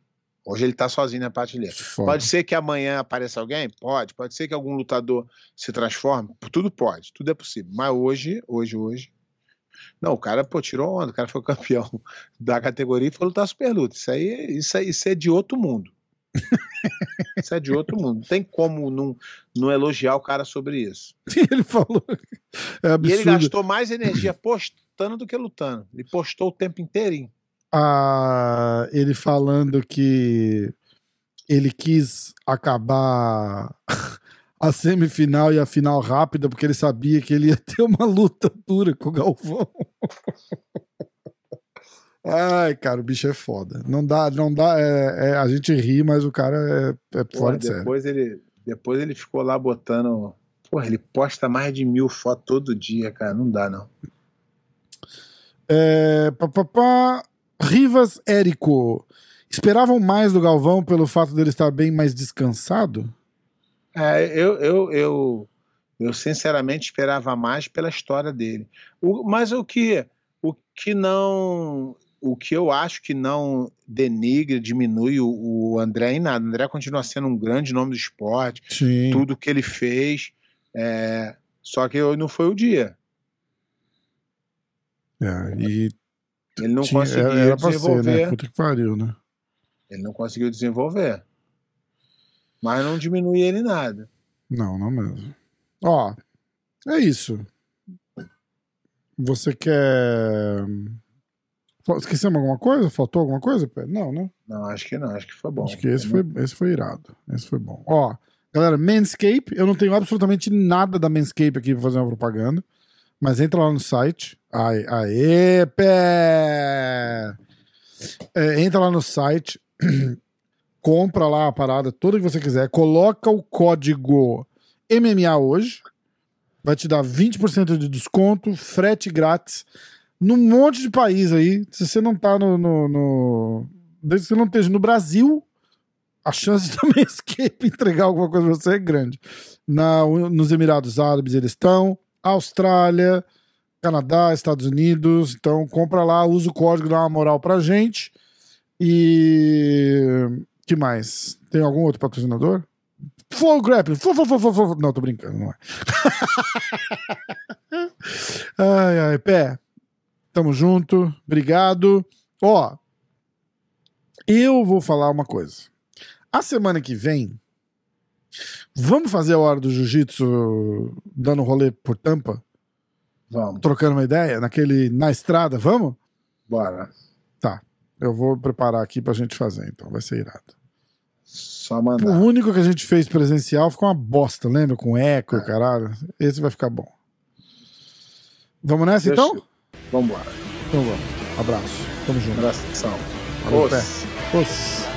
Hoje ele tá sozinho na prateleira. Foda. Pode ser que amanhã apareça alguém? Pode. Pode ser que algum lutador se transforme? Tudo pode, tudo é possível. Mas hoje, hoje, hoje. Não, o cara, pô, tirou onda, o cara foi campeão [LAUGHS] da categoria e foi lutar super luta. Isso aí, isso aí isso é de outro mundo. [LAUGHS] isso é de outro mundo. Não tem como não, não elogiar o cara sobre isso. [LAUGHS] ele falou. É E ele absurdo. gastou mais energia [CLEARS THROAT] postando do que lutando. Ele postou o tempo inteirinho. Ah, ele falando que ele quis acabar [LAUGHS] a semifinal e a final rápida porque ele sabia que ele ia ter uma luta dura com o Galvão. [LAUGHS] Ai, cara, o bicho é foda. Não dá, não dá. é- é- a gente ri, mas o cara é, é Pô, fora de depois, ele, depois ele ficou lá botando. Porra, ele posta mais de mil fotos todo dia, cara. Não dá, não. É, pá, pá, pá. Rivas Érico. Esperavam mais do Galvão pelo fato dele estar bem mais descansado? É, eu, eu, eu, eu sinceramente esperava mais pela história dele. O- mas o que, o que não. O que eu acho que não denigre, diminui o, o André em nada. O André continua sendo um grande nome do esporte, Sim. tudo que ele fez. é, só que hoje não foi o dia. É, e Ele não tinha- conseguiu era, pra ser, desenvolver. né? Puta que pariu, né? Ele não conseguiu desenvolver. Mas não diminui ele nada. Não, não mesmo. Ó, é isso. Você quer. Esquecemos alguma coisa? Faltou alguma coisa? Não, né? Não, acho que não. Acho que foi bom. Acho que esse foi, esse foi irado. Esse foi bom. Ó, galera, Manscape, eu não tenho absolutamente nada da Manscape aqui pra fazer uma propaganda. Mas entra lá no site. Ai, aê, pé! É, entra lá no site. [CLEARS THROAT] compra lá a parada toda que você quiser. Coloca o código MMA hoje. Vai te dar 20% de desconto, frete grátis. Num monte de país aí. Se você não tá no. no, no- desde que você não esteja no Brasil, a chance [LAUGHS] da Manscape entregar alguma coisa pra você é grande. Na, nos Emirados Árabes eles estão, Austrália, Canadá, Estados Unidos. Então compra lá, usa o código, dá uma moral pra gente. E. que mais? Tem algum outro patrocinador? Flow Grappling. Flow, flow, flow, flow, flow. Não, tô brincando, não é. [LAUGHS] ai, ai, pé. Tamo junto. Obrigado. Ó, eu vou falar uma coisa. A semana que vem, vamos fazer a hora do jiu-jitsu dando rolê por tampa? Vamos, Trocando uma ideia? Naquele. Na estrada, vamos? bora. Tá. Eu vou preparar aqui pra gente fazer, então. Vai ser irado. Só O mandar. único que a gente fez presencial ficou uma bosta, lembra? Com eco, e caralho. Esse vai ficar bom. Vamos nessa Deixa- então? Vambora. Então vamos. Abraço. Tamo junto. Abração. Os. Os.